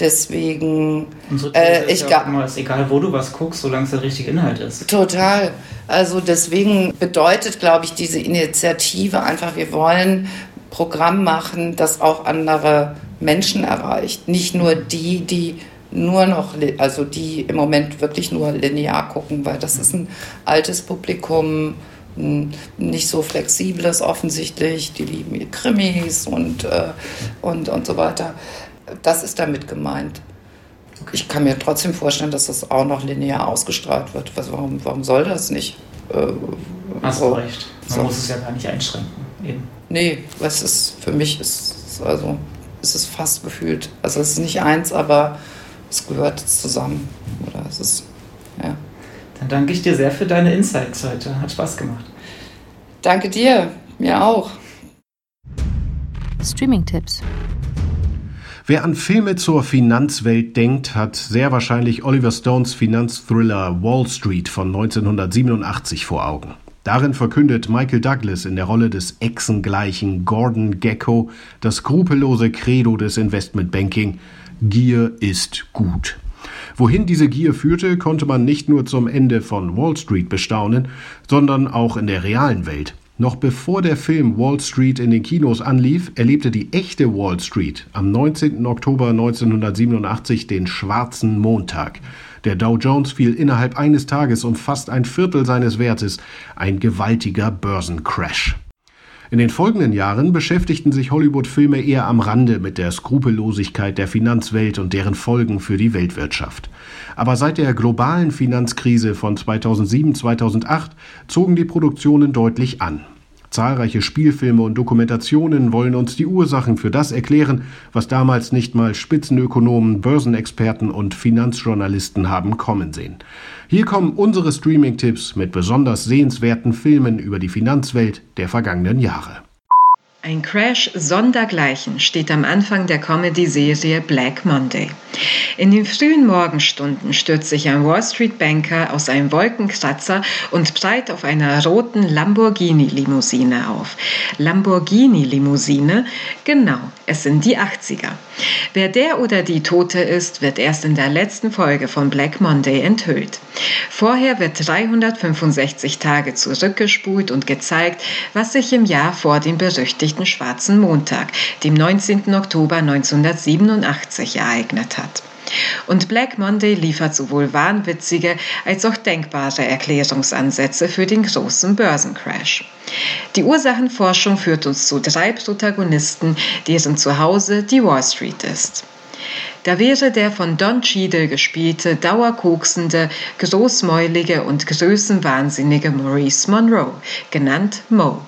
Deswegen. So äh, ich ja ist egal, wo du was guckst, solange es der richtige Inhalt ist. Total. Also deswegen bedeutet, glaube ich, diese Initiative einfach, wir wollen Programm machen, das auch andere Menschen erreicht. Nicht nur die, die nur noch, also die im Moment wirklich nur linear gucken, weil das ist ein altes Publikum, nicht so flexibles offensichtlich, die lieben Krimis und, äh, und, und so weiter. Das ist damit gemeint. Ich kann mir trotzdem vorstellen, dass das auch noch linear ausgestrahlt wird. Was, warum, warum soll das nicht? Äh, Hast so. recht. Man so. muss es ja gar nicht einschränken. Eben. Nee, es ist, für mich ist also ist es fast gefühlt. Also es ist nicht eins, aber es gehört zusammen. Oder es ist, ja. Dann danke ich dir sehr für deine Insights heute. Hat Spaß gemacht. Danke dir, mir auch. Streaming-Tipps. Wer an Filme zur Finanzwelt denkt, hat sehr wahrscheinlich Oliver Stones Finanzthriller Wall Street von 1987 vor Augen. Darin verkündet Michael Douglas in der Rolle des echsengleichen Gordon Gecko das skrupellose Credo des Investmentbanking Gier ist gut. Wohin diese Gier führte, konnte man nicht nur zum Ende von Wall Street bestaunen, sondern auch in der realen Welt. Noch bevor der Film Wall Street in den Kinos anlief, erlebte die echte Wall Street am 19. Oktober 1987 den schwarzen Montag. Der Dow Jones fiel innerhalb eines Tages um fast ein Viertel seines Wertes, ein gewaltiger Börsencrash. In den folgenden Jahren beschäftigten sich Hollywood-Filme eher am Rande mit der Skrupellosigkeit der Finanzwelt und deren Folgen für die Weltwirtschaft. Aber seit der globalen Finanzkrise von 2007-2008 zogen die Produktionen deutlich an. Zahlreiche Spielfilme und Dokumentationen wollen uns die Ursachen für das erklären, was damals nicht mal Spitzenökonomen, Börsenexperten und Finanzjournalisten haben kommen sehen. Hier kommen unsere Streaming-Tipps mit besonders sehenswerten Filmen über die Finanzwelt der vergangenen Jahre. Ein Crash sondergleichen steht am Anfang der Comedy-Serie Black Monday. In den frühen Morgenstunden stürzt sich ein Wall Street Banker aus einem Wolkenkratzer und breit auf einer roten Lamborghini-Limousine auf. Lamborghini-Limousine? Genau, es sind die 80er. Wer der oder die Tote ist, wird erst in der letzten Folge von Black Monday enthüllt. Vorher wird 365 Tage zurückgespult und gezeigt, was sich im Jahr vor dem berüchtigten Schwarzen Montag, dem 19. Oktober 1987, ereignet hat. Und Black Monday liefert sowohl wahnwitzige als auch denkbare Erklärungsansätze für den großen Börsencrash. Die Ursachenforschung führt uns zu drei Protagonisten, deren Zuhause die Wall Street ist. Da wäre der von Don Cheadle gespielte, dauerkoksende, großmäulige und größenwahnsinnige Maurice Monroe, genannt Mo.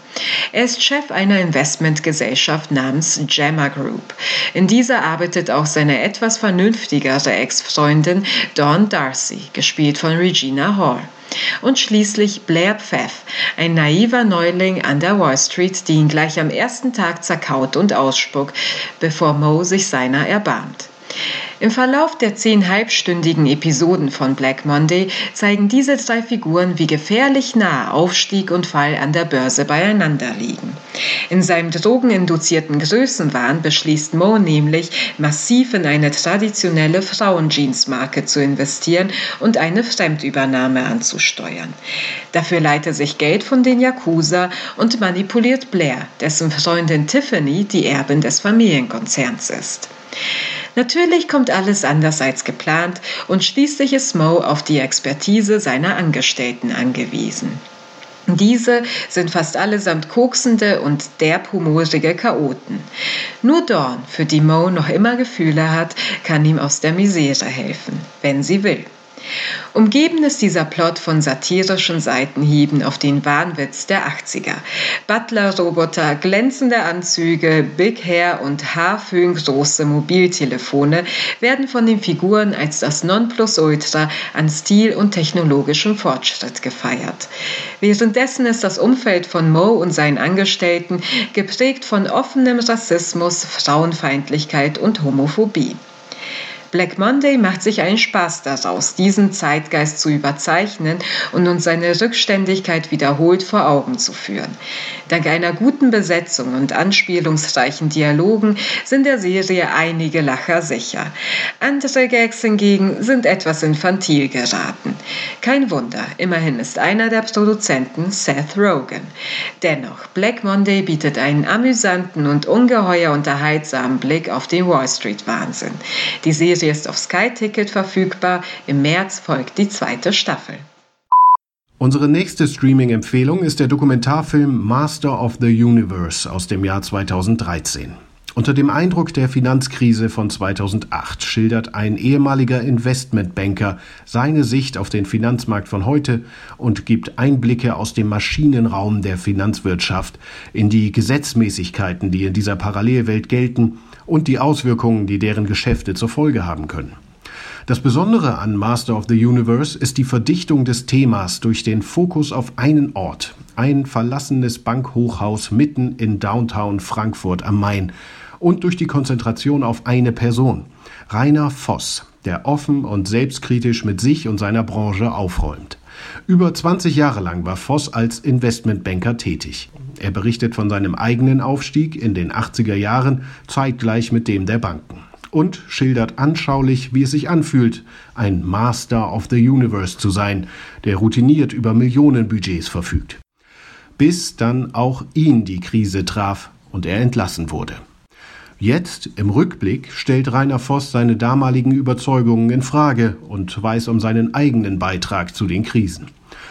Er ist Chef einer Investmentgesellschaft namens Gemma Group. In dieser arbeitet auch seine etwas vernünftigere Ex-Freundin Dawn Darcy, gespielt von Regina Hall. Und schließlich Blair Pfaff, ein naiver Neuling an der Wall Street, die ihn gleich am ersten Tag zerkaut und ausspuckt, bevor Mo sich seiner erbarmt. Im Verlauf der zehn halbstündigen Episoden von Black Monday zeigen diese drei Figuren, wie gefährlich nah Aufstieg und Fall an der Börse beieinander liegen. In seinem drogeninduzierten Größenwahn beschließt Mo nämlich, massiv in eine traditionelle Frauenjeansmarke zu investieren und eine Fremdübernahme anzusteuern. Dafür leiht er sich Geld von den Yakuza und manipuliert Blair, dessen Freundin Tiffany die Erbin des Familienkonzerns ist. Natürlich kommt alles anders als geplant und schließlich ist Mo auf die Expertise seiner Angestellten angewiesen. Diese sind fast allesamt koksende und derbhumorige Chaoten. Nur Dawn, für die Mo noch immer Gefühle hat, kann ihm aus der Misere helfen, wenn sie will. Umgeben ist dieser Plot von satirischen Seitenhieben auf den Wahnwitz der 80er. Butler-Roboter, glänzende Anzüge, Big Hair und haarföhngroße Mobiltelefone werden von den Figuren als das Nonplusultra an Stil und technologischem Fortschritt gefeiert. Währenddessen ist das Umfeld von Mo und seinen Angestellten geprägt von offenem Rassismus, Frauenfeindlichkeit und Homophobie. Black Monday macht sich einen Spaß daraus, diesen Zeitgeist zu überzeichnen und uns seine Rückständigkeit wiederholt vor Augen zu führen. Dank einer guten Besetzung und anspielungsreichen Dialogen sind der Serie einige Lacher sicher. Andere Gags hingegen sind etwas infantil geraten. Kein Wunder, immerhin ist einer der Produzenten Seth Rogen. Dennoch, Black Monday bietet einen amüsanten und ungeheuer unterhaltsamen Blick auf den Wall Street Wahnsinn. Die Serie Serie ist auf Sky Ticket verfügbar. Im März folgt die zweite Staffel. Unsere nächste Streaming-Empfehlung ist der Dokumentarfilm Master of the Universe aus dem Jahr 2013. Unter dem Eindruck der Finanzkrise von 2008 schildert ein ehemaliger Investmentbanker seine Sicht auf den Finanzmarkt von heute und gibt Einblicke aus dem Maschinenraum der Finanzwirtschaft in die Gesetzmäßigkeiten, die in dieser Parallelwelt gelten und die Auswirkungen, die deren Geschäfte zur Folge haben können. Das Besondere an Master of the Universe ist die Verdichtung des Themas durch den Fokus auf einen Ort, ein verlassenes Bankhochhaus mitten in Downtown Frankfurt am Main und durch die Konzentration auf eine Person, Rainer Voss, der offen und selbstkritisch mit sich und seiner Branche aufräumt. Über 20 Jahre lang war Voss als Investmentbanker tätig. Er berichtet von seinem eigenen Aufstieg in den 80er Jahren zeitgleich mit dem der Banken und schildert anschaulich, wie es sich anfühlt, ein Master of the Universe zu sein, der routiniert über Millionenbudgets verfügt. Bis dann auch ihn die Krise traf und er entlassen wurde. Jetzt, im Rückblick, stellt Rainer Voss seine damaligen Überzeugungen in Frage und weiß um seinen eigenen Beitrag zu den Krisen.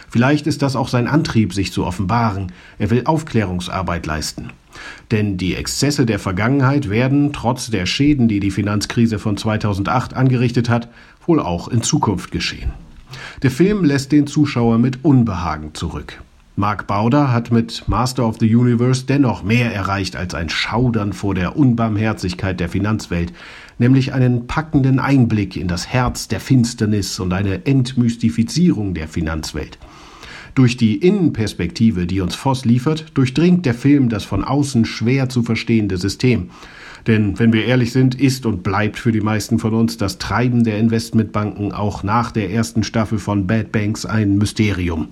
Vielleicht ist das auch sein Antrieb, sich zu offenbaren. Er will Aufklärungsarbeit leisten. Denn die Exzesse der Vergangenheit werden, trotz der Schäden, die die Finanzkrise von 2008 angerichtet hat, wohl auch in Zukunft geschehen. Der Film lässt den Zuschauer mit Unbehagen zurück. Mark Bauder hat mit Master of the Universe dennoch mehr erreicht als ein Schaudern vor der Unbarmherzigkeit der Finanzwelt, nämlich einen packenden Einblick in das Herz der Finsternis und eine Entmystifizierung der Finanzwelt. Durch die Innenperspektive, die uns Voss liefert, durchdringt der Film das von außen schwer zu verstehende System. Denn wenn wir ehrlich sind, ist und bleibt für die meisten von uns das Treiben der Investmentbanken auch nach der ersten Staffel von Bad Banks ein Mysterium.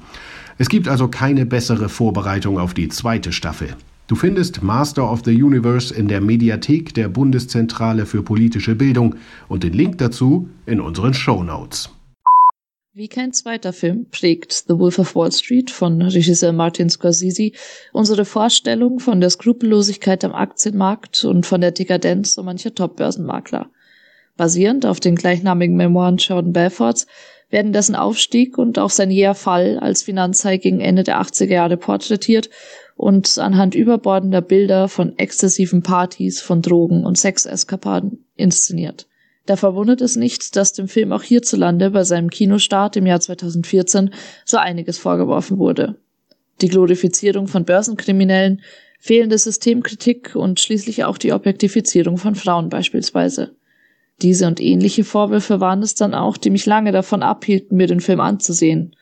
Es gibt also keine bessere Vorbereitung auf die zweite Staffel. Du findest Master of the Universe in der Mediathek der Bundeszentrale für politische Bildung und den Link dazu in unseren Show Notes. Wie kein zweiter Film prägt The Wolf of Wall Street von Regisseur Martin Scorsese unsere Vorstellung von der Skrupellosigkeit am Aktienmarkt und von der Dekadenz so mancher Top-Börsenmakler. Basierend auf den gleichnamigen Memoiren Jordan Belforts werden dessen Aufstieg und auch sein jäher Fall als Finanzhai gegen Ende der 80er Jahre porträtiert und anhand überbordender Bilder von exzessiven Partys, von Drogen und Sexeskapaden inszeniert. Da verwundert es nicht, dass dem Film auch hierzulande bei seinem Kinostart im Jahr 2014 so einiges vorgeworfen wurde. Die Glorifizierung von Börsenkriminellen, fehlende Systemkritik und schließlich auch die Objektifizierung von Frauen beispielsweise. Diese und ähnliche Vorwürfe waren es dann auch, die mich lange davon abhielten, mir den Film anzusehen.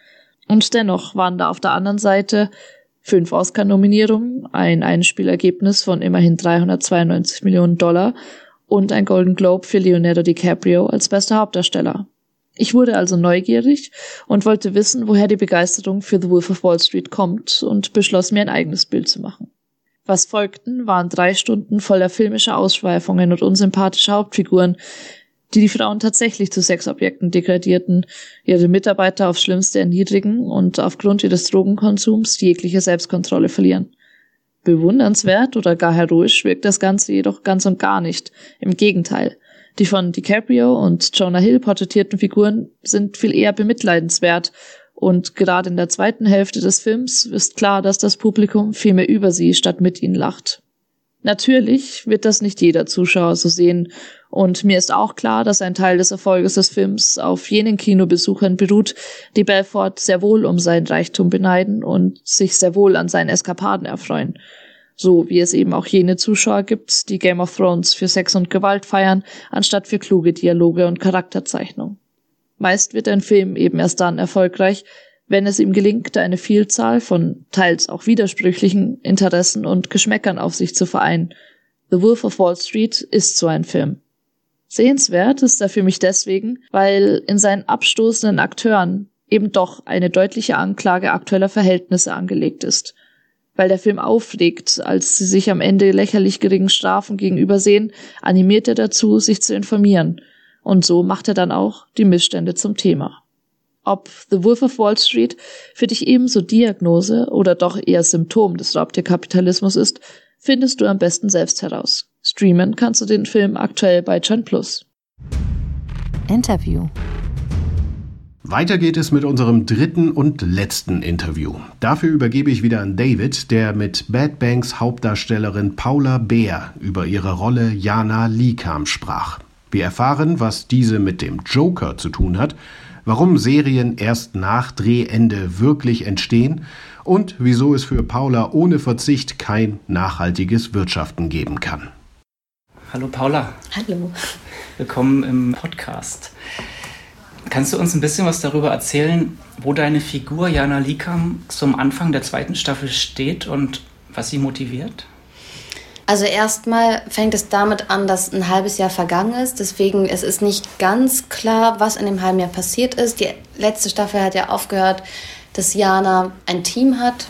Und dennoch waren da auf der anderen Seite fünf Oscar-Nominierungen, ein Einspielergebnis von immerhin 392 Millionen Dollar und ein Golden Globe für Leonardo DiCaprio als bester Hauptdarsteller. Ich wurde also neugierig und wollte wissen, woher die Begeisterung für The Wolf of Wall Street kommt und beschloss mir ein eigenes Bild zu machen. Was folgten, waren drei Stunden voller filmischer Ausschweifungen und unsympathischer Hauptfiguren, die die Frauen tatsächlich zu Sexobjekten degradierten, ihre Mitarbeiter aufs Schlimmste erniedrigen und aufgrund ihres Drogenkonsums jegliche Selbstkontrolle verlieren. Bewundernswert oder gar heroisch wirkt das Ganze jedoch ganz und gar nicht. Im Gegenteil. Die von DiCaprio und Jonah Hill porträtierten Figuren sind viel eher bemitleidenswert und gerade in der zweiten Hälfte des Films ist klar, dass das Publikum viel mehr über sie statt mit ihnen lacht. Natürlich wird das nicht jeder Zuschauer so sehen, und mir ist auch klar, dass ein Teil des Erfolges des Films auf jenen Kinobesuchern beruht, die Belfort sehr wohl um sein Reichtum beneiden und sich sehr wohl an seinen Eskapaden erfreuen. So wie es eben auch jene Zuschauer gibt, die Game of Thrones für Sex und Gewalt feiern, anstatt für kluge Dialoge und Charakterzeichnung. Meist wird ein Film eben erst dann erfolgreich, wenn es ihm gelingt, eine Vielzahl von teils auch widersprüchlichen Interessen und Geschmäckern auf sich zu vereinen. The Wolf of Wall Street ist so ein Film. Sehenswert ist er für mich deswegen, weil in seinen abstoßenden Akteuren eben doch eine deutliche Anklage aktueller Verhältnisse angelegt ist. Weil der Film aufregt, als sie sich am Ende lächerlich geringen Strafen gegenübersehen, animiert er dazu, sich zu informieren. Und so macht er dann auch die Missstände zum Thema. Ob The Wolf of Wall Street für dich ebenso Diagnose oder doch eher Symptom des Raubtierkapitalismus ist, findest du am besten selbst heraus. Streamen kannst du den Film aktuell bei Chan Plus. Interview. Weiter geht es mit unserem dritten und letzten Interview. Dafür übergebe ich wieder an David, der mit Bad Banks Hauptdarstellerin Paula Beer über ihre Rolle Jana Likam sprach. Wir erfahren, was diese mit dem Joker zu tun hat, warum Serien erst nach Drehende wirklich entstehen und wieso es für Paula ohne Verzicht kein nachhaltiges Wirtschaften geben kann. Hallo Paula. Hallo. Willkommen im Podcast. Kannst du uns ein bisschen was darüber erzählen, wo deine Figur Jana Likam zum Anfang der zweiten Staffel steht und was sie motiviert? Also erstmal fängt es damit an, dass ein halbes Jahr vergangen ist. Deswegen es ist nicht ganz klar, was in dem halben Jahr passiert ist. Die letzte Staffel hat ja aufgehört, dass Jana ein Team hat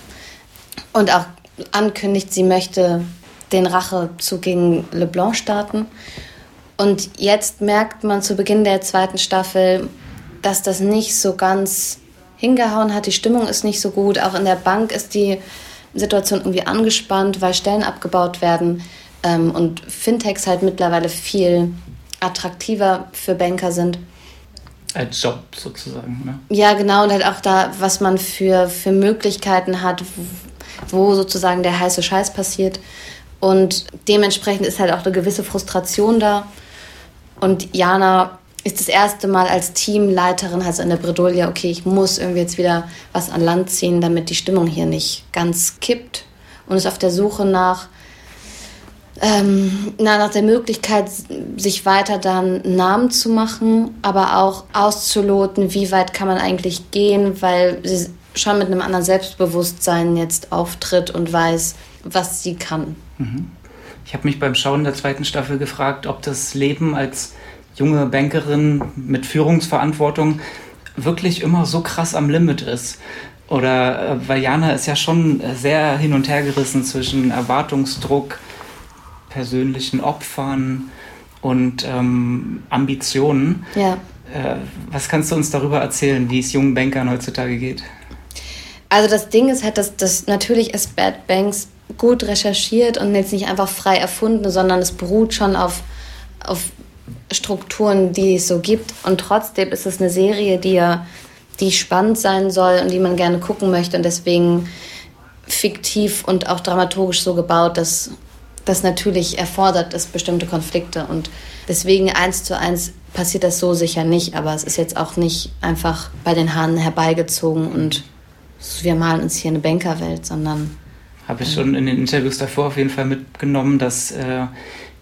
und auch ankündigt, sie möchte den Rachezug gegen LeBlanc starten. Und jetzt merkt man zu Beginn der zweiten Staffel, dass das nicht so ganz hingehauen hat. Die Stimmung ist nicht so gut. Auch in der Bank ist die Situation irgendwie angespannt, weil Stellen abgebaut werden ähm, und Fintechs halt mittlerweile viel attraktiver für Banker sind. Als Job sozusagen, ne? Ja, genau. Und halt auch da, was man für, für Möglichkeiten hat, wo sozusagen der heiße Scheiß passiert. Und dementsprechend ist halt auch eine gewisse Frustration da. Und Jana ist das erste Mal als Teamleiterin, also in der Bredouille, okay, ich muss irgendwie jetzt wieder was an Land ziehen, damit die Stimmung hier nicht ganz kippt. Und ist auf der Suche nach, ähm, nach der Möglichkeit, sich weiter dann Namen zu machen, aber auch auszuloten, wie weit kann man eigentlich gehen, weil sie schon mit einem anderen Selbstbewusstsein jetzt auftritt und weiß, was sie kann. Mhm. Ich habe mich beim Schauen der zweiten Staffel gefragt, ob das Leben als junge Bankerin mit Führungsverantwortung wirklich immer so krass am Limit ist. Oder äh, weil Jana ist ja schon sehr hin und her gerissen zwischen Erwartungsdruck, persönlichen Opfern und ähm, Ambitionen. Ja. Äh, was kannst du uns darüber erzählen, wie es jungen Bankern heutzutage geht? Also das Ding ist halt, dass, dass natürlich ist Bad Banks gut recherchiert und jetzt nicht einfach frei erfunden, sondern es beruht schon auf, auf Strukturen, die es so gibt. Und trotzdem ist es eine Serie, die ja die spannend sein soll und die man gerne gucken möchte. Und deswegen fiktiv und auch dramaturgisch so gebaut, dass das natürlich erfordert es bestimmte Konflikte. Und deswegen eins zu eins passiert das so sicher nicht, aber es ist jetzt auch nicht einfach bei den Haaren herbeigezogen und wir malen uns hier eine Bankerwelt, sondern habe ich schon in den Interviews davor auf jeden Fall mitgenommen, dass äh,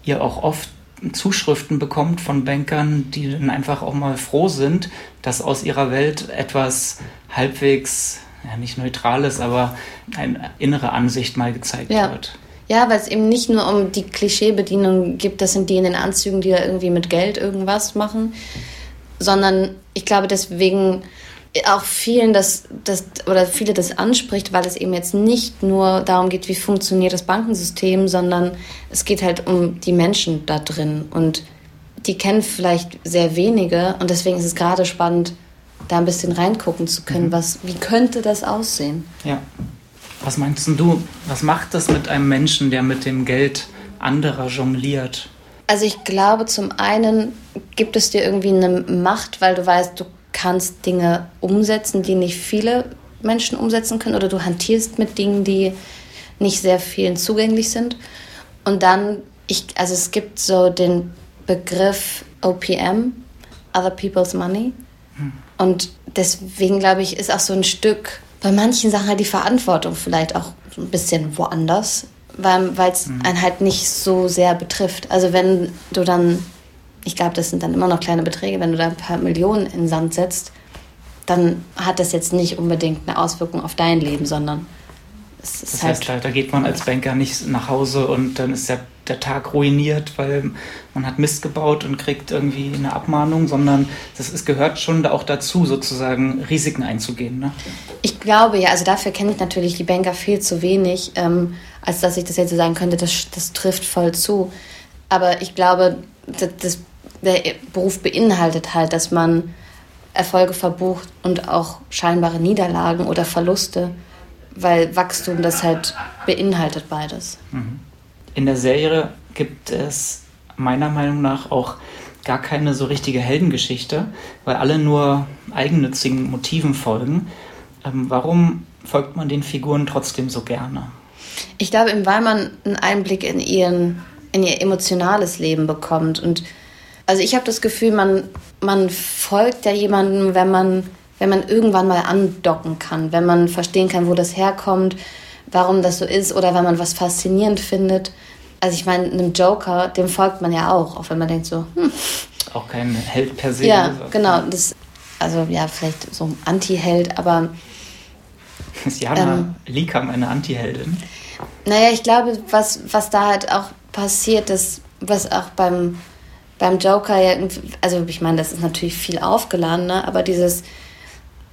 ihr auch oft Zuschriften bekommt von Bankern, die dann einfach auch mal froh sind, dass aus ihrer Welt etwas halbwegs, ja nicht neutrales, aber eine innere Ansicht mal gezeigt ja. wird. Ja, weil es eben nicht nur um die Klischeebedienung gibt, das sind die in den Anzügen, die da irgendwie mit Geld irgendwas machen, sondern ich glaube deswegen auch vielen das, das oder viele das anspricht, weil es eben jetzt nicht nur darum geht, wie funktioniert das Bankensystem, sondern es geht halt um die Menschen da drin und die kennen vielleicht sehr wenige und deswegen ist es gerade spannend, da ein bisschen reingucken zu können, mhm. was, wie könnte das aussehen? Ja. Was meinst du, was macht das mit einem Menschen, der mit dem Geld anderer jongliert? Also ich glaube, zum einen gibt es dir irgendwie eine Macht, weil du weißt, du kannst Dinge umsetzen, die nicht viele Menschen umsetzen können, oder du hantierst mit Dingen, die nicht sehr vielen zugänglich sind. Und dann, ich, also es gibt so den Begriff OPM, Other People's Money. Hm. Und deswegen glaube ich, ist auch so ein Stück bei manchen Sachen halt die Verantwortung vielleicht auch so ein bisschen woanders, weil es mhm. einen halt nicht so sehr betrifft. Also wenn du dann ich glaube, das sind dann immer noch kleine Beträge. Wenn du da ein paar Millionen in den Sand setzt, dann hat das jetzt nicht unbedingt eine Auswirkung auf dein Leben, sondern es ist das heißt, halt da, da geht man als Banker nicht nach Hause und dann ist der, der Tag ruiniert, weil man hat Mist gebaut und kriegt irgendwie eine Abmahnung, sondern das ist, gehört schon auch dazu, sozusagen Risiken einzugehen. Ne? Ich glaube ja, also dafür kenne ich natürlich die Banker viel zu wenig, ähm, als dass ich das jetzt so sagen könnte, das, das trifft voll zu. Aber ich glaube, das, das der Beruf beinhaltet halt, dass man Erfolge verbucht und auch scheinbare Niederlagen oder Verluste, weil Wachstum das halt beinhaltet beides. Mhm. In der Serie gibt es meiner Meinung nach auch gar keine so richtige Heldengeschichte, weil alle nur eigennützigen Motiven folgen. Ähm, warum folgt man den Figuren trotzdem so gerne? Ich glaube, weil man einen Einblick in, ihren, in ihr emotionales Leben bekommt und also ich habe das Gefühl, man, man folgt ja jemandem, wenn man, wenn man irgendwann mal andocken kann, wenn man verstehen kann, wo das herkommt, warum das so ist oder wenn man was faszinierend findet. Also ich meine, einem Joker, dem folgt man ja auch, auch wenn man denkt so, hm. Auch kein Held per se. Ja, genau. Das, also ja, vielleicht so ein Anti-Held, aber... Ist Jana ähm, Likam eine Anti-Heldin? Naja, ich glaube, was, was da halt auch passiert ist, was auch beim beim Joker ja, also ich meine, das ist natürlich viel aufgeladener, aber dieses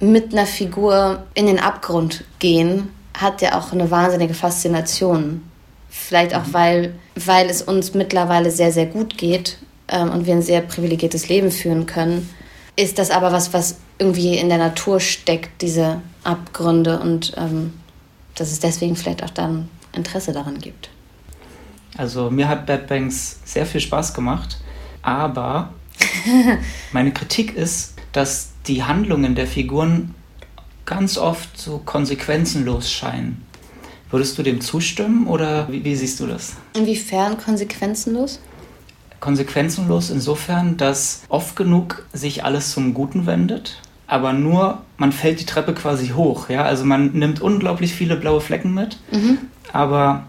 mit einer Figur in den Abgrund gehen hat ja auch eine wahnsinnige Faszination. Vielleicht auch, mhm. weil, weil es uns mittlerweile sehr, sehr gut geht ähm, und wir ein sehr privilegiertes Leben führen können, ist das aber was, was irgendwie in der Natur steckt, diese Abgründe und ähm, dass es deswegen vielleicht auch dann Interesse daran gibt. Also mir hat Bad Banks sehr viel Spaß gemacht. Aber meine Kritik ist, dass die Handlungen der Figuren ganz oft so konsequenzenlos scheinen. Würdest du dem zustimmen oder wie, wie, siehst du das? Inwiefern konsequenzenlos? Konsequenzenlos insofern, dass oft genug sich alles zum Guten wendet, aber nur man fällt die Treppe quasi hoch. Ja? Also man nimmt unglaublich viele blaue Flecken mit, mhm. aber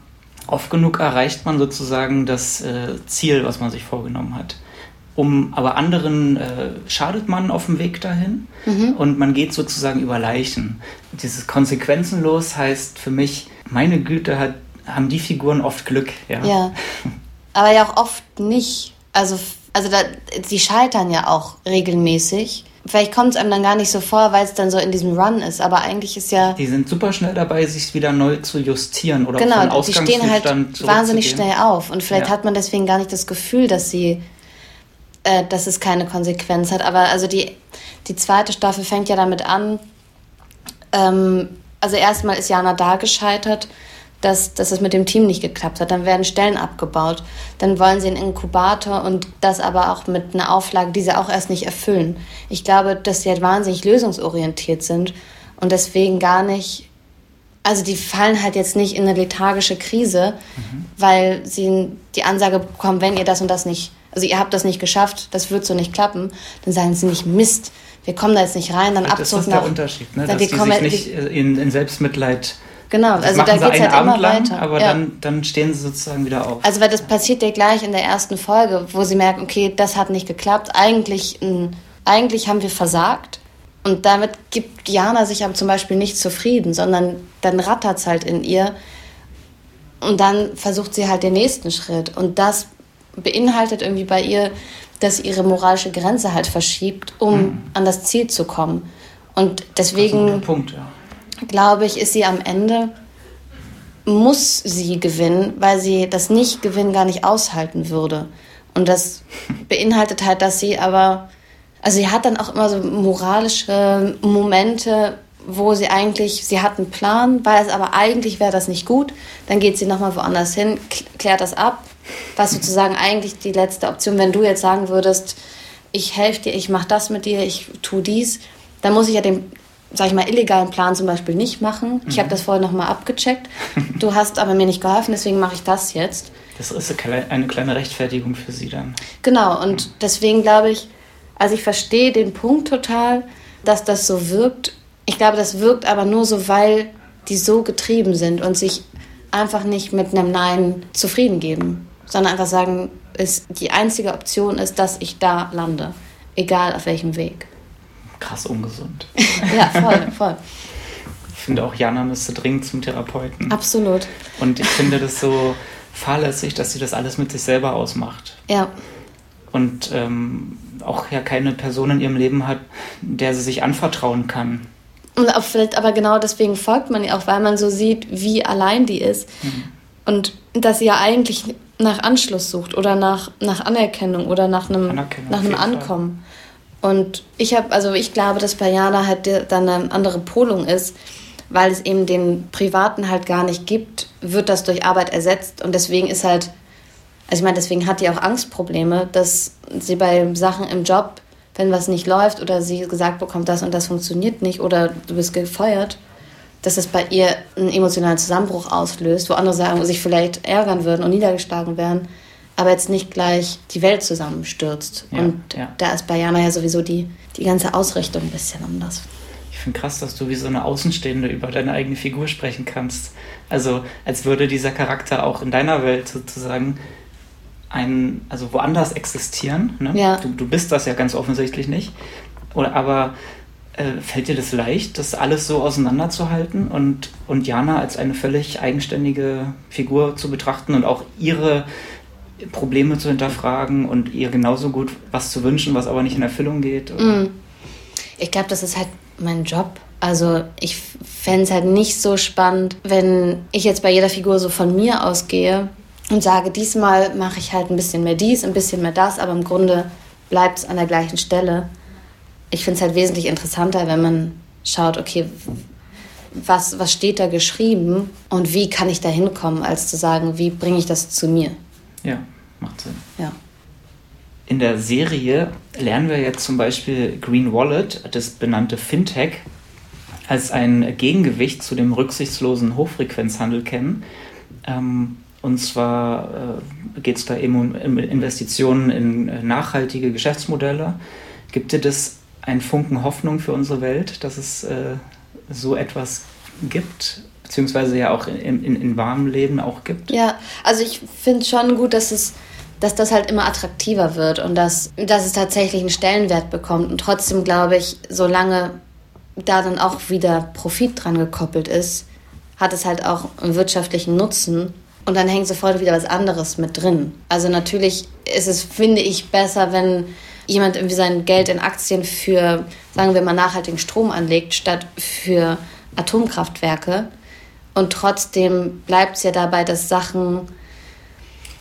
oft genug erreicht man sozusagen das äh, Ziel, was man sich vorgenommen hat um aber anderen äh, schadet man auf dem Weg dahin mhm. und man geht sozusagen über Leichen. Dieses konsequenzenlos heißt für mich, meine Güte hat haben die Figuren oft Glück, ja. Ja. Aber ja auch oft nicht. Also, also da, sie scheitern ja auch regelmäßig. Vielleicht kommt es einem dann gar nicht so vor, weil es dann so in diesem Run ist. Aber eigentlich ist ja. Die sind super schnell dabei, sich wieder neu zu justieren oder genau, von die stehen halt wahnsinnig schnell auf. Und vielleicht Ja. hat man deswegen gar nicht das Gefühl, dass sie, äh, dass es keine Konsequenz hat. Aber also die, die zweite Staffel fängt ja damit an. Ähm, also erstmal ist Jana da gescheitert, dass, dass es mit dem Team nicht geklappt hat. Dann werden Stellen abgebaut. Dann wollen sie einen Inkubator und das aber auch mit einer Auflage, die sie auch erst nicht erfüllen. Ich glaube, dass sie halt wahnsinnig lösungsorientiert sind und deswegen gar nicht also die fallen halt jetzt nicht in eine lethargische Krise, weil sie die Ansage bekommen, wenn ihr das und das nicht, also ihr habt das nicht geschafft, das wird so nicht klappen, dann sagen sie nicht Mist, wir kommen da jetzt nicht rein, dann Das Abzug ist nach. der Unterschied, ne? Dann dass die die kommen- sich nicht äh, in, in Selbstmitleid. Genau, das also da geht's einen halt immer Abend lang, weiter. aber Ja. dann, dann stehen sie sozusagen wieder auf. Also weil das passiert ja gleich in der ersten Folge, wo sie merken, okay, das hat nicht geklappt, eigentlich, eigentlich haben wir versagt. Und damit gibt Jana sich aber zum Beispiel nicht zufrieden, sondern dann rattert es halt in ihr. Und dann versucht sie halt den nächsten Schritt. Und das beinhaltet irgendwie bei ihr, dass sie ihre moralische Grenze halt verschiebt, um an das Ziel zu kommen. Und deswegen Punkt, ja. glaube ich, ist sie am Ende, muss sie gewinnen, weil sie das Nicht-Gewinnen gar nicht aushalten würde. Und das beinhaltet halt, dass sie aber, also sie hat dann auch immer so moralische Momente, wo sie eigentlich, sie hat einen Plan, weiß aber eigentlich wäre das nicht gut. Dann geht sie nochmal woanders hin, klärt das ab, was sozusagen eigentlich die letzte Option, wenn du jetzt sagen würdest, ich helfe dir, ich mache das mit dir, ich tu dies, dann muss ich ja den, sag ich mal, illegalen Plan zum Beispiel nicht machen. Ich habe Mhm. das vorher nochmal abgecheckt. Du hast aber mir nicht geholfen, deswegen mache ich das jetzt. Das ist eine klei- eine kleine Rechtfertigung für sie dann. Genau, und deswegen glaube ich, also ich verstehe den Punkt total, dass das so wirkt. Ich glaube, das wirkt aber nur so, weil die so getrieben sind und sich einfach nicht mit einem Nein zufrieden geben, sondern einfach sagen, ist, die einzige Option ist, dass ich da lande, egal auf welchem Weg. Krass ungesund. Ja, voll, voll. Ich finde auch, Jana müsste dringend zum Therapeuten. Absolut. Und ich finde das so fahrlässig, dass sie das alles mit sich selber ausmacht. Ja, Und ähm, auch ja keine Person in ihrem Leben hat, der sie sich anvertrauen kann. Und auch vielleicht aber genau deswegen folgt man ihr auch, weil man so sieht, wie allein die ist. Und dass sie ja eigentlich nach Anschluss sucht oder nach, nach Anerkennung oder nach einem, Anerkennung, nach einem. Ankommen. Und ich habe, also ich glaube, dass bei Jana halt dann eine andere Polung ist, weil es eben den Privaten halt gar nicht gibt, wird das durch Arbeit ersetzt. Und deswegen ist halt, also ich meine, deswegen hat die auch Angstprobleme, dass sie bei Sachen im Job, wenn was nicht läuft oder sie gesagt bekommt, das und das funktioniert nicht oder du bist gefeuert, dass es bei ihr einen emotionalen Zusammenbruch auslöst, wo andere sagen, sich vielleicht ärgern würden und niedergeschlagen werden, aber jetzt nicht gleich die Welt zusammenstürzt. Ja, und ja. da ist bei Jana ja sowieso die, die ganze Ausrichtung ein bisschen anders. Ich finde krass, dass du wie so eine Außenstehende über deine eigene Figur sprechen kannst. Also als würde dieser Charakter auch in deiner Welt sozusagen ein, also woanders existieren. Ne? Ja. Du, du bist das ja ganz offensichtlich nicht. Oder aber äh, fällt dir das leicht, das alles so auseinanderzuhalten und, und Jana als eine völlig eigenständige Figur zu betrachten und auch ihre Probleme zu hinterfragen und ihr genauso gut was zu wünschen, was aber nicht in Erfüllung geht? Oder? Mm. Ich glaube, das ist halt mein Job. Also ich fände es halt nicht so spannend, wenn ich jetzt bei jeder Figur so von mir ausgehe und sage, diesmal mache ich halt ein bisschen mehr dies, ein bisschen mehr das, aber im Grunde bleibt es an der gleichen Stelle. Ich finde es halt wesentlich interessanter, wenn man schaut, okay, was, was steht da geschrieben und wie kann ich da hinkommen, als zu sagen, wie bringe ich das zu mir. Ja, macht Sinn. Ja. In der Serie lernen wir jetzt zum Beispiel Green Wallet, das benannte Fintech, als ein Gegengewicht zu dem rücksichtslosen Hochfrequenzhandel kennen. Ähm, und zwar äh, geht es da eben um Investitionen in äh, nachhaltige Geschäftsmodelle. Gibt dir das einen Funken Hoffnung für unsere Welt, dass es äh, so etwas gibt? Beziehungsweise ja auch in, in, in warmem Leben auch gibt? Ja, also ich finde schon gut, dass es dass das halt immer attraktiver wird und dass, dass es tatsächlich einen Stellenwert bekommt. Und trotzdem glaube ich, solange da dann auch wieder Profit dran gekoppelt ist, hat es halt auch einen wirtschaftlichen Nutzen. Und dann hängt sofort wieder was anderes mit drin. Also natürlich ist es, finde ich, besser, wenn jemand irgendwie sein Geld in Aktien für, sagen wir mal, nachhaltigen Strom anlegt, statt für Atomkraftwerke. Und trotzdem bleibt es ja dabei, dass Sachen.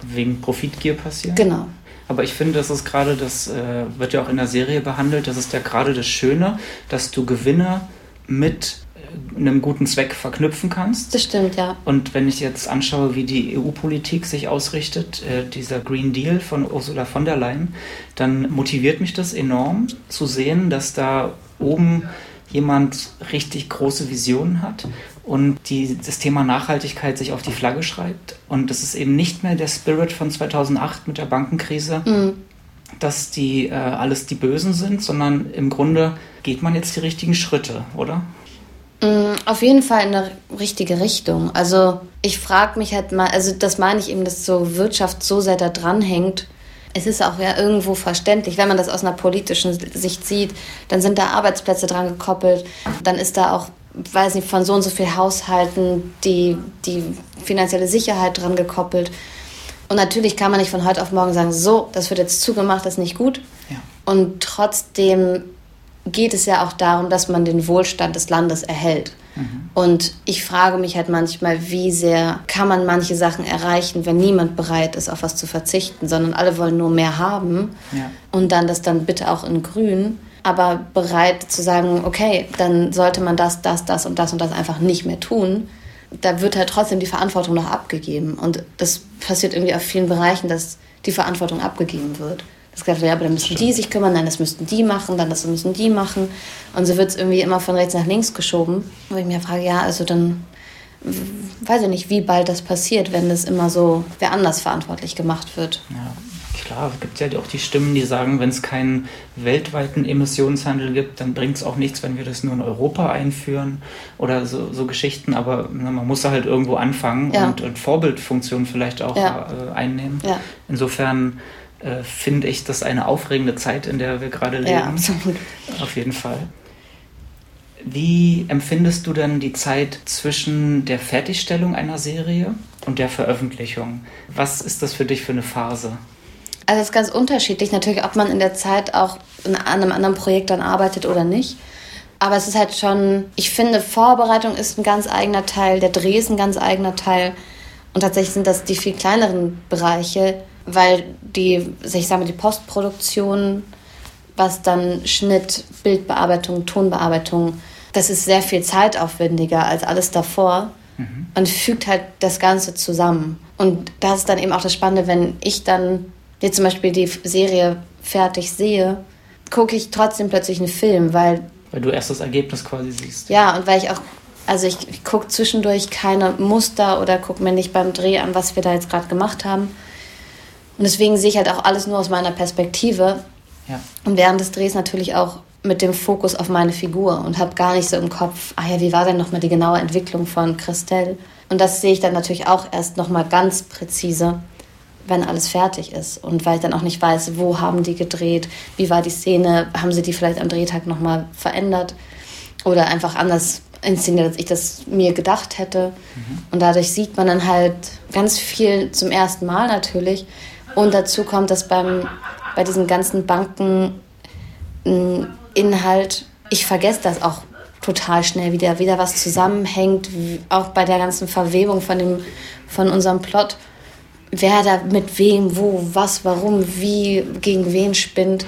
Wegen Profitgier passieren? Genau. Aber ich finde, das ist gerade, das äh, wird ja auch in der Serie behandelt, das ist ja gerade das Schöne, dass du Gewinne mit einem guten Zweck verknüpfen kannst. Das stimmt, ja. Und wenn ich jetzt anschaue, wie die EU-Politik sich ausrichtet, äh, dieser Green Deal von Ursula von der Leyen, dann motiviert mich das enorm zu sehen, dass da oben jemand richtig große Visionen hat und die, das Thema Nachhaltigkeit sich auf die Flagge schreibt. Und das ist eben nicht mehr der Spirit von 2008 mit der Bankenkrise, mhm. dass die äh, alles die Bösen sind, sondern im Grunde geht man jetzt die richtigen Schritte, oder? Mhm, auf jeden Fall in eine richtige Richtung. Also ich frage mich halt mal, also das meine ich eben, dass so Wirtschaft so sehr da dran hängt. Es ist auch ja irgendwo verständlich, wenn man das aus einer politischen Sicht sieht, dann sind da Arbeitsplätze dran gekoppelt, dann ist da auch weiß nicht, von so und so viel Haushalten die, die finanzielle Sicherheit dran gekoppelt. Und natürlich kann man nicht von heute auf morgen sagen, so, das wird jetzt zugemacht, das ist nicht gut. Ja. Und trotzdem geht es ja auch darum, dass man den Wohlstand des Landes erhält. Mhm. Und ich frage mich halt manchmal, wie sehr kann man manche Sachen erreichen, wenn niemand bereit ist, auf was zu verzichten, sondern alle wollen nur mehr haben. Ja. Und dann das dann bitte auch in Grün aber bereit zu sagen, okay, dann sollte man das, das, das und das und das einfach nicht mehr tun. Da wird halt trotzdem die Verantwortung noch abgegeben. Und das passiert irgendwie auf vielen Bereichen, dass die Verantwortung abgegeben wird. Das gesagt wird, ja, aber dann müssen die sich kümmern, dann das müssten die machen, dann das müssen die machen. Und so wird es irgendwie immer von rechts nach links geschoben. Wo ich mir frage, ja, also dann weiß ich nicht, wie bald das passiert, wenn das immer so wer anders verantwortlich gemacht wird. Ja klar, es gibt ja auch die Stimmen, die sagen, wenn es keinen weltweiten Emissionshandel gibt, dann bringt es auch nichts, wenn wir das nur in Europa einführen oder so, so Geschichten. Aber na, man muss halt irgendwo anfangen ja. und, und, Vorbildfunktion vielleicht auch ja. äh, einnehmen. Ja. Insofern äh, finde ich das eine aufregende Zeit, in der wir gerade leben. Ja, absolut. Auf jeden Fall. Wie empfindest du denn die Zeit zwischen der Fertigstellung einer Serie und der Veröffentlichung? Was ist das für dich für eine Phase? Also es ist ganz unterschiedlich natürlich, ob man in der Zeit auch an einem anderen Projekt dann arbeitet oder nicht. Aber es ist halt schon, ich finde, Vorbereitung ist ein ganz eigener Teil, der Dreh ist ein ganz eigener Teil. Und tatsächlich sind das die viel kleineren Bereiche, weil die, ich sage mal, die Postproduktion, was dann Schnitt, Bildbearbeitung, Tonbearbeitung, das ist sehr viel zeitaufwendiger als alles davor. Mhm. Und fügt halt das Ganze zusammen. Und das ist dann eben auch das Spannende, wenn ich dann jetzt zum Beispiel die Serie fertig sehe, gucke ich trotzdem plötzlich einen Film, weil. Weil du erst das Ergebnis quasi siehst. Ja, und weil ich auch. Also ich, ich gucke zwischendurch keine Muster oder gucke mir nicht beim Dreh an, was wir da jetzt gerade gemacht haben. Und deswegen sehe ich halt auch alles nur aus meiner Perspektive. Ja. Und während des Drehs natürlich auch mit dem Fokus auf meine Figur und habe gar nicht so im Kopf, ah ja, wie war denn nochmal die genaue Entwicklung von Christelle? Und das sehe ich dann natürlich auch erst nochmal ganz präzise wenn alles fertig ist. Und weil ich dann auch nicht weiß, wo haben die gedreht, wie war die Szene, haben sie die vielleicht am Drehtag nochmal verändert oder einfach anders inszeniert, als ich das mir gedacht hätte. Mhm. Und dadurch sieht man dann halt ganz viel zum ersten Mal natürlich. Und dazu kommt, dass beim, bei diesem ganzen Bankeninhalt, ich vergesse das auch total schnell wieder, wieder was zusammenhängt, auch bei der ganzen Verwebung von, dem, von unserem Plot wer da mit wem, wo, was, warum, wie, gegen wen spinnt.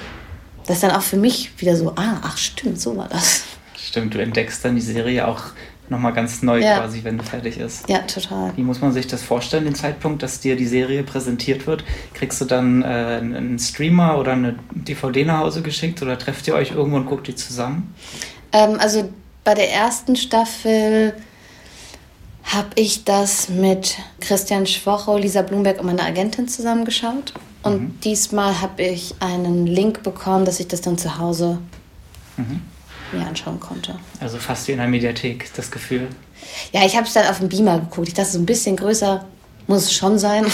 Das ist dann auch für mich wieder so, ah, ach stimmt, so war das. Stimmt, du entdeckst dann die Serie auch nochmal ganz neu ja. quasi, wenn du fertig ist. Ja, total. Wie muss man sich das vorstellen, den Zeitpunkt, dass dir die Serie präsentiert wird? Kriegst du dann äh, einen Streamer oder eine DVD nach Hause geschickt oder trefft ihr euch irgendwo und guckt die zusammen? Ähm, also bei der ersten Staffel habe ich das mit Christian Schwocho, Lisa Blumberg und meiner Agentin zusammengeschaut. Und mhm. diesmal habe ich einen Link bekommen, dass ich das dann zu Hause mhm. Mir anschauen konnte. Also fast wie in einer Mediathek, das Gefühl. Ja, ich habe es dann auf dem Beamer geguckt. Ich dachte, so ein bisschen größer muss es schon sein.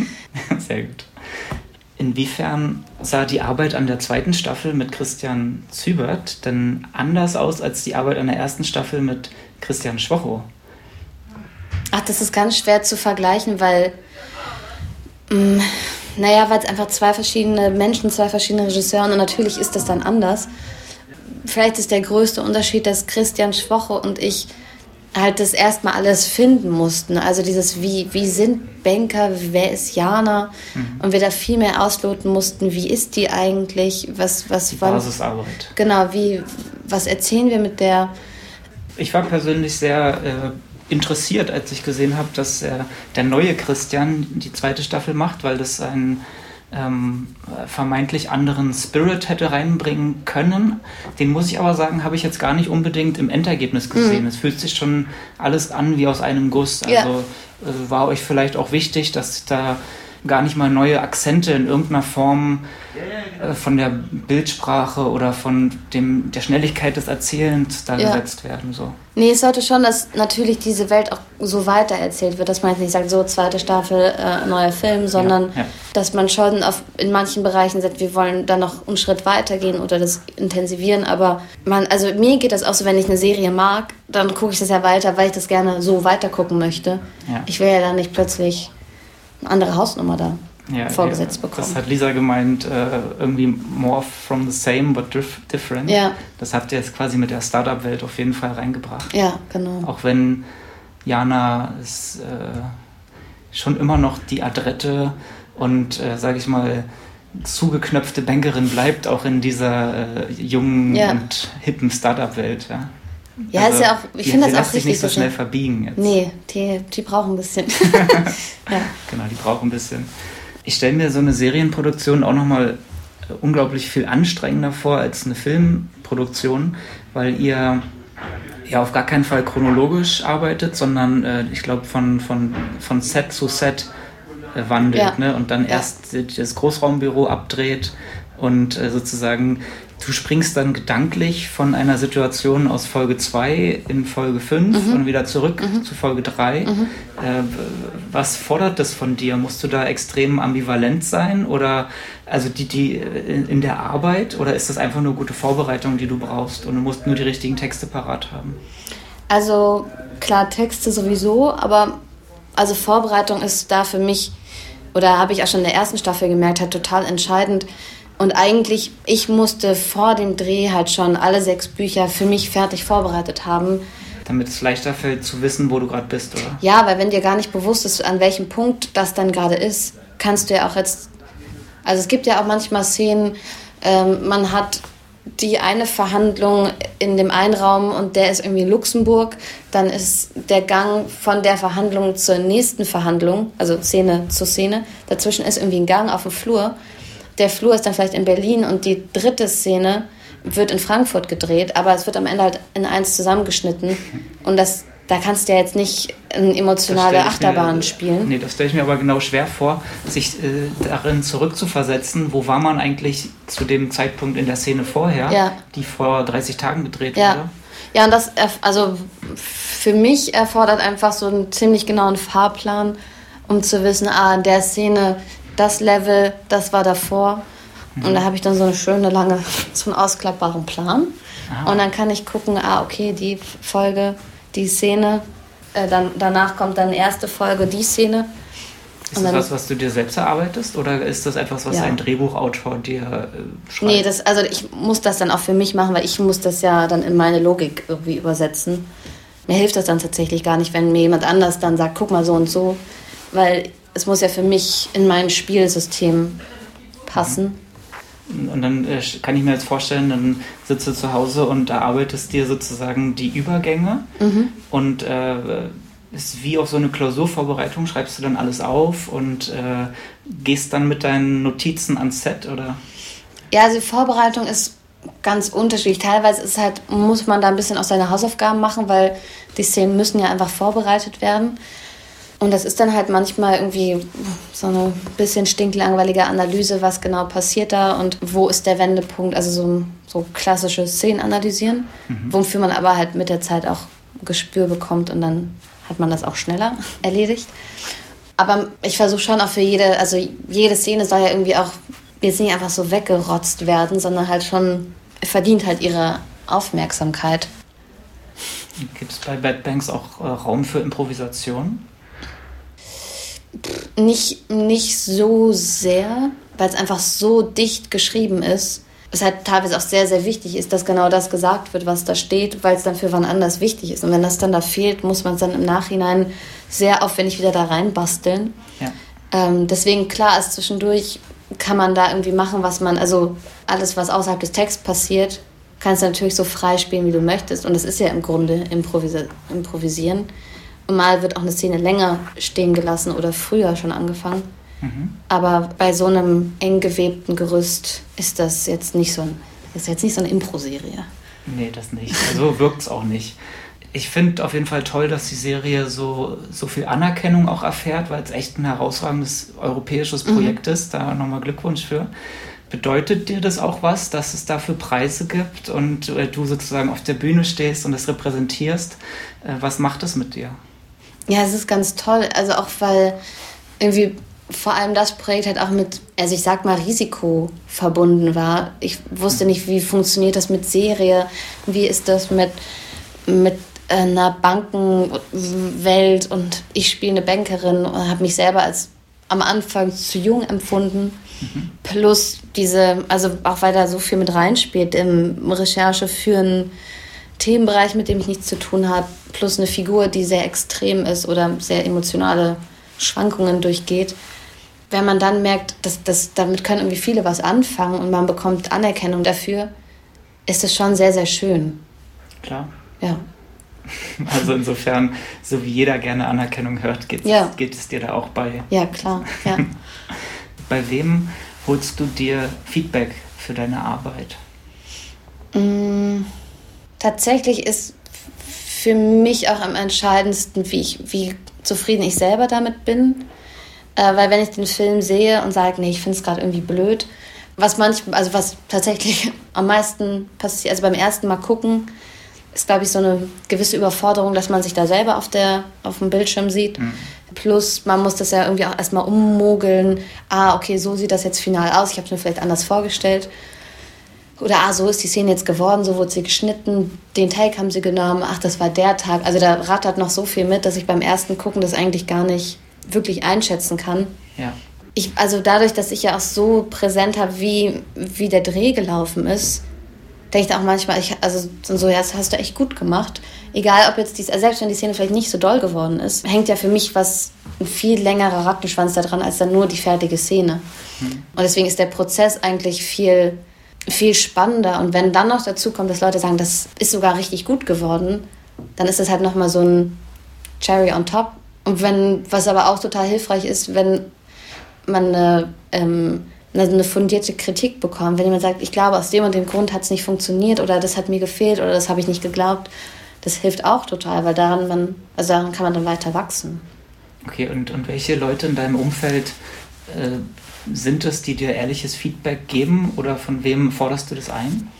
Sehr gut. Inwiefern sah die Arbeit an der zweiten Staffel mit Christian Zübert denn anders aus als die Arbeit an der ersten Staffel mit Christian Schwocho? Ach, das ist ganz schwer zu vergleichen, weil, mh, naja, weil es einfach zwei verschiedene Menschen, zwei verschiedene Regisseure und natürlich ist das dann anders. Vielleicht ist der größte Unterschied, dass Christian Schwoche und ich halt das erstmal alles finden mussten. Also dieses, wie, wie sind Banker, wer ist Jana? Mhm. Und wir da viel mehr ausloten mussten, wie ist die eigentlich? Was, was die Basisarbeit. Genau, wie, was erzählen wir mit der? Ich war persönlich sehr äh, interessiert, als ich gesehen habe, dass äh, der neue Christian die zweite Staffel macht, weil das ein ähm, vermeintlich anderen Spirit hätte reinbringen können. Den muss ich aber sagen, habe ich jetzt gar nicht unbedingt im Endergebnis gesehen. Mhm. Es fühlt sich schon alles an wie aus einem Guss. Also ja. äh, war euch vielleicht auch wichtig, dass da gar nicht mal neue Akzente in irgendeiner Form äh, von der Bildsprache oder von dem, der Schnelligkeit des Erzählens da ja. gesetzt werden. So. Nee, es sollte schon, dass natürlich diese Welt auch so weitererzählt wird, dass man jetzt nicht sagt, so zweite Staffel, äh, neuer Film, sondern ja, ja. dass man schon auf, in manchen Bereichen sagt, wir wollen dann noch einen Schritt weitergehen oder das intensivieren. Aber man, also mir geht das auch so, wenn ich eine Serie mag, dann gucke ich das ja weiter, weil ich das gerne so weitergucken möchte. Ich will ja dann nicht plötzlich eine andere Hausnummer da ja, vorgesetzt ja, bekommen. Das hat Lisa gemeint, äh, irgendwie more from the same but different. Ja. Das habt ihr jetzt quasi mit der Startup-Welt auf jeden Fall reingebracht. Ja, genau. Auch wenn Jana ist äh, schon immer noch die adrette und, äh, sage ich mal, zugeknöpfte Bankerin bleibt, auch in dieser äh, jungen ja. und hippen Startup-Welt. Ja. Ja, also, ist ja auch, ich finde das auch richtig. nicht so schnell verbiegen jetzt. Nee, die, die brauchen ein bisschen. ja. Genau, die brauchen ein bisschen. Ich stelle mir so eine Serienproduktion auch nochmal äh, unglaublich viel anstrengender vor als eine Filmproduktion, weil ihr ja auf gar keinen Fall chronologisch arbeitet, sondern äh, ich glaube von, von, von Set zu Set äh, wandelt ja. ne? und dann ja. erst das Großraumbüro abdreht und äh, sozusagen du springst dann gedanklich von einer Situation aus Folge 2 in Folge 5 mhm. und wieder zurück mhm. zu Folge 3. Mhm. Äh, was fordert das von dir? Musst du da extrem ambivalent sein oder also die, die in, in der Arbeit oder ist das einfach nur gute Vorbereitung, die du brauchst und du musst nur die richtigen Texte parat haben? Also klar, Texte sowieso, aber also Vorbereitung ist da für mich, oder habe ich auch schon in der ersten Staffel gemerkt, halt total entscheidend, und eigentlich, ich musste vor dem Dreh halt schon alle sechs Bücher für mich fertig vorbereitet haben. Damit es leichter fällt zu wissen, wo du gerade bist, oder? Ja, weil wenn dir gar nicht bewusst ist, an welchem Punkt das dann gerade ist, kannst du ja auch jetzt. Also es gibt ja auch manchmal Szenen, ähm, man hat die eine Verhandlung in dem einen Raum und der ist irgendwie in Luxemburg, dann ist der Gang von der Verhandlung zur nächsten Verhandlung, also Szene zu Szene, dazwischen ist irgendwie ein Gang auf dem Flur der Flur ist dann vielleicht in Berlin und die dritte Szene wird in Frankfurt gedreht, aber es wird am Ende halt in eins zusammengeschnitten und das da kannst du ja jetzt nicht eine emotionale Achterbahn mir, spielen. Nee, das stelle ich mir aber genau schwer vor, sich äh, darin zurückzuversetzen, wo war man eigentlich zu dem Zeitpunkt in der Szene vorher, ja. die vor 30 Tagen gedreht ja. wurde. Ja, und das, also für mich erfordert einfach so einen ziemlich genauen Fahrplan, um zu wissen, ah, in der Szene das Level, das war davor. Mhm. Und da habe ich dann so eine schöne lange, so einen ausklappbaren Plan. Aha. Und dann kann ich gucken, ah, okay, die Folge, die Szene, äh, dann, danach kommt dann erste Folge, die Szene. Ist das was, was du dir selbst erarbeitest oder ist das etwas, was ja. ein Drehbuchautor dir äh, schreibt? Nee, das, also ich muss das dann auch für mich machen, weil ich muss das ja dann in meine Logik irgendwie übersetzen. Mir hilft das dann tatsächlich gar nicht, wenn mir jemand anders dann sagt, guck mal so und so, weil es muss ja für mich in mein Spielsystem passen. Und dann äh, kann ich mir jetzt vorstellen, dann sitzt du zu Hause und erarbeitest dir sozusagen die Übergänge mhm. und äh, ist wie auf so eine Klausurvorbereitung, schreibst du dann alles auf und äh, gehst dann mit deinen Notizen ans Set oder? Ja, also die Vorbereitung ist ganz unterschiedlich. Teilweise ist halt, muss man da ein bisschen auch seine Hausaufgaben machen, weil die Szenen müssen ja einfach vorbereitet werden. Und das ist dann halt manchmal irgendwie so eine bisschen stinklangweilige Analyse, was genau passiert da und wo ist der Wendepunkt. Also so, so klassische Szenen analysieren, mhm. wofür man aber halt mit der Zeit auch Gespür bekommt und dann hat man das auch schneller erledigt. Aber ich versuche schon auch für jede, also jede Szene soll ja irgendwie auch jetzt nicht einfach so weggerotzt werden, sondern halt schon verdient halt ihre Aufmerksamkeit. Gibt es bei Bad Banks auch äh, Raum für Improvisation? Nicht, nicht so sehr, weil es einfach so dicht geschrieben ist. Es halt teilweise auch sehr, sehr wichtig ist, dass genau das gesagt wird, was da steht, weil es dann für wann anders wichtig ist. Und wenn das dann da fehlt, muss man es dann im Nachhinein sehr aufwendig wieder da reinbasteln. Ja. Ähm, deswegen, klar ist zwischendurch, kann man da irgendwie machen, was man, also alles, was außerhalb des Texts passiert, kannst du natürlich so frei spielen, wie du möchtest. Und das ist ja im Grunde Improvisi Improvisieren. Und mal wird auch eine Szene länger stehen gelassen oder früher schon angefangen. Mhm. Aber bei so einem eng gewebten Gerüst ist das jetzt nicht so, ein, ist jetzt nicht so eine Impro-Serie. Nee, das nicht. So wirkt es auch nicht. Ich finde auf jeden Fall toll, dass die Serie so, so viel Anerkennung auch erfährt, weil es echt ein herausragendes europäisches Projekt mhm. ist. Da nochmal Glückwunsch für. Bedeutet dir das auch was, dass es dafür Preise gibt und äh, du sozusagen auf der Bühne stehst und das repräsentierst? Äh, was macht das mit dir? Ja, es ist ganz toll. Also auch weil irgendwie vor allem das Projekt halt auch mit, also ich sag mal, Risiko verbunden war. Ich wusste nicht, wie funktioniert das mit Serie, wie ist das mit, mit einer Bankenwelt und ich spiele eine Bankerin und habe mich selber als am Anfang zu jung empfunden. Mhm. Plus diese, also auch weil da so viel mit reinspielt im Recherche für einen Themenbereich, mit dem ich nichts zu tun habe, plus eine Figur, die sehr extrem ist oder sehr emotionale Schwankungen durchgeht wenn man dann merkt, dass, dass damit können irgendwie viele was anfangen und man bekommt Anerkennung dafür, ist es schon sehr, sehr schön. Klar. Ja. Also insofern, so wie jeder gerne Anerkennung hört, geht, ja. geht es dir da auch bei. Ja, klar. Ja. bei wem holst du dir Feedback für deine Arbeit? Mm, tatsächlich ist für mich auch am entscheidendsten, wie, ich, wie zufrieden ich selber damit bin. Äh, weil wenn ich den Film sehe und sage, nee, ich finde es gerade irgendwie blöd, was manchmal, also was tatsächlich am meisten passiert, also beim ersten Mal gucken, ist, glaube ich, so eine gewisse Überforderung, dass man sich da selber auf, der, auf dem Bildschirm sieht. Mhm. Plus, man muss das ja irgendwie auch erstmal ummogeln. Ah, okay, so sieht das jetzt final aus. Ich habe es mir vielleicht anders vorgestellt. Oder, ah, so ist die Szene jetzt geworden, so wurde sie geschnitten, den Take haben sie genommen, ach, das war der Tag. Also da rattert noch so viel mit, dass ich beim ersten Gucken das eigentlich gar nicht wirklich einschätzen kann. Ja. Ich, also dadurch, dass ich ja auch so präsent habe, wie, wie der Dreh gelaufen ist, denke ich auch manchmal, ich, also so, ja, das hast du echt gut gemacht. Egal, ob jetzt die, also selbst wenn die Szene vielleicht nicht so doll geworden ist, hängt ja für mich was, ein viel längerer Rattenschwanz da dran, als dann nur die fertige Szene. Mhm. Und deswegen ist der Prozess eigentlich viel, viel spannender. Und wenn dann noch dazu kommt, dass Leute sagen, das ist sogar richtig gut geworden, dann ist das halt nochmal so ein Cherry on top. Und wenn, was aber auch total hilfreich ist, wenn man eine, ähm, eine fundierte Kritik bekommt, wenn jemand sagt, ich glaube, aus dem und dem Grund hat es nicht funktioniert oder das hat mir gefehlt oder das habe ich nicht geglaubt, das hilft auch total, weil daran man, also daran kann man dann weiter wachsen. Okay, und, und welche Leute in deinem Umfeld äh, sind es, die dir ehrliches Feedback geben oder von wem forderst du das ein?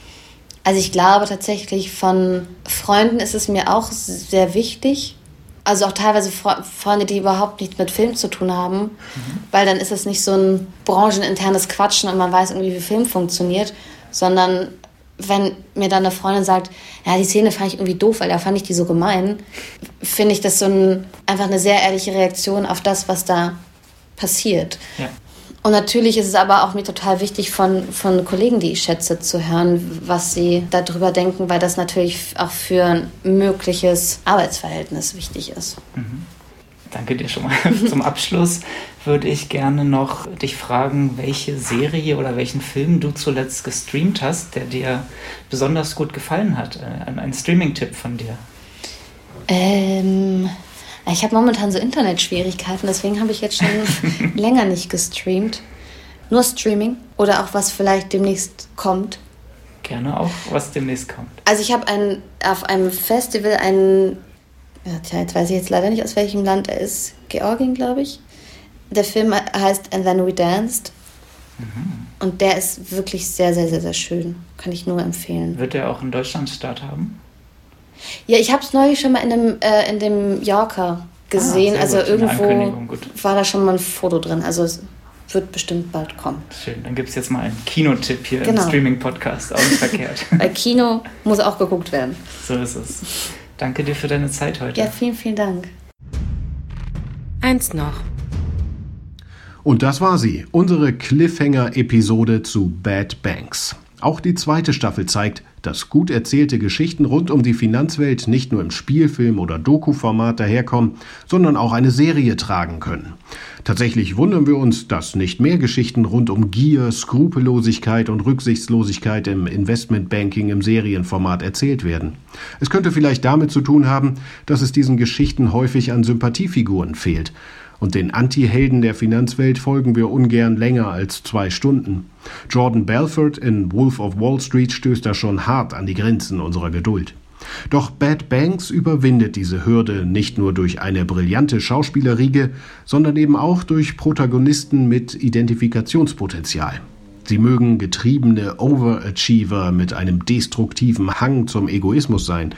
Also ich glaube tatsächlich von Freunden ist es mir auch sehr wichtig, also auch teilweise Freunde, die überhaupt nichts mit Film zu tun haben, mhm. weil dann ist es nicht so ein brancheninternes Quatschen und man weiß irgendwie, wie Film funktioniert, sondern wenn mir dann eine Freundin sagt, ja, die Szene fand ich irgendwie doof, weil da fand ich die so gemein, finde ich das so ein, einfach eine sehr ehrliche Reaktion auf das, was da passiert. Ja. Und natürlich ist es aber auch mir total wichtig, von, von Kollegen, die ich schätze, zu hören, was sie darüber denken, weil das natürlich auch für ein mögliches Arbeitsverhältnis wichtig ist. Mhm. Danke dir schon mal. Zum Abschluss würde ich gerne noch dich fragen, welche Serie oder welchen Film du zuletzt gestreamt hast, der dir besonders gut gefallen hat. Äh, ein, ein Streaming-Tipp von dir. Ähm, ich habe momentan so Internetschwierigkeiten, deswegen habe ich jetzt schon länger nicht gestreamt. Nur Streaming oder auch was vielleicht demnächst kommt. Gerne auch, was demnächst kommt. Also ich habe ein, auf einem Festival einen, ja, tja, jetzt weiß ich jetzt leider nicht, aus welchem Land er ist. Georgien, glaube ich. Der Film heißt And Then We Danced. Mhm. Und der ist wirklich sehr, sehr, sehr, sehr schön. Kann ich nur empfehlen. Wird er auch in Deutschland Start haben? Ja, ich habe es neulich schon mal in dem, äh, in dem Yorker gesehen. Ah, also gut. irgendwo war da schon mal ein Foto drin. Also es wird bestimmt bald kommen. Schön, dann gibt es jetzt mal einen Kinotipp hier genau. im Streaming-Podcast. Auch nicht verkehrt. Weil Kino muss auch geguckt werden. So ist es. Danke dir für deine Zeit heute. Ja, vielen, vielen Dank. Eins noch. Und das war sie, unsere Cliffhanger-Episode zu Bad Banks. Auch die zweite Staffel zeigt, dass gut erzählte Geschichten rund um die Finanzwelt nicht nur im Spielfilm oder Doku-Format daherkommen, sondern auch eine Serie tragen können. Tatsächlich wundern wir uns, dass nicht mehr Geschichten rund um Gier, Skrupellosigkeit und Rücksichtslosigkeit im Investmentbanking im Serienformat erzählt werden. Es könnte vielleicht damit zu tun haben, dass es diesen Geschichten häufig an Sympathiefiguren fehlt. Und den Anti-Helden der Finanzwelt folgen wir ungern länger als zwei Stunden. Jordan Belfort in Wolf of Wall Street stößt da schon hart an die Grenzen unserer Geduld. Doch Bad Banks überwindet diese Hürde nicht nur durch eine brillante Schauspielerriege, sondern eben auch durch Protagonisten mit Identifikationspotenzial. Sie mögen getriebene Overachiever mit einem destruktiven Hang zum Egoismus sein,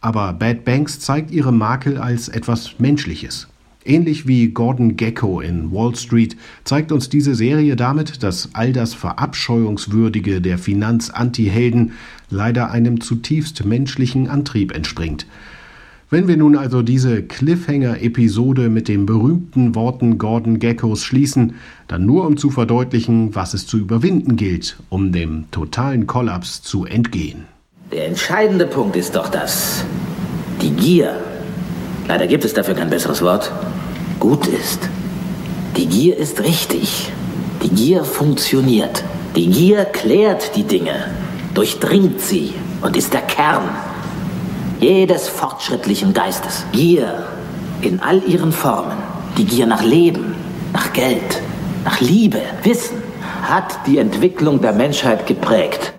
aber Bad Banks zeigt ihre Makel als etwas Menschliches. Ähnlich wie Gordon Gecko in Wall Street zeigt uns diese Serie damit, dass all das Verabscheuungswürdige der Finanz-Anti-Helden leider einem zutiefst menschlichen Antrieb entspringt. Wenn wir nun also diese Cliffhanger-Episode mit den berühmten Worten Gordon Geckos schließen, dann nur um zu verdeutlichen, was es zu überwinden gilt, um dem totalen Kollaps zu entgehen. Der entscheidende Punkt ist doch das. Die Gier. Leider gibt es dafür kein besseres Wort gut ist. Die Gier ist richtig. Die Gier funktioniert. Die Gier klärt die Dinge, durchdringt sie und ist der Kern jedes fortschrittlichen Geistes. Gier in all ihren Formen. Die Gier nach Leben, nach Geld, nach Liebe, Wissen hat die Entwicklung der Menschheit geprägt.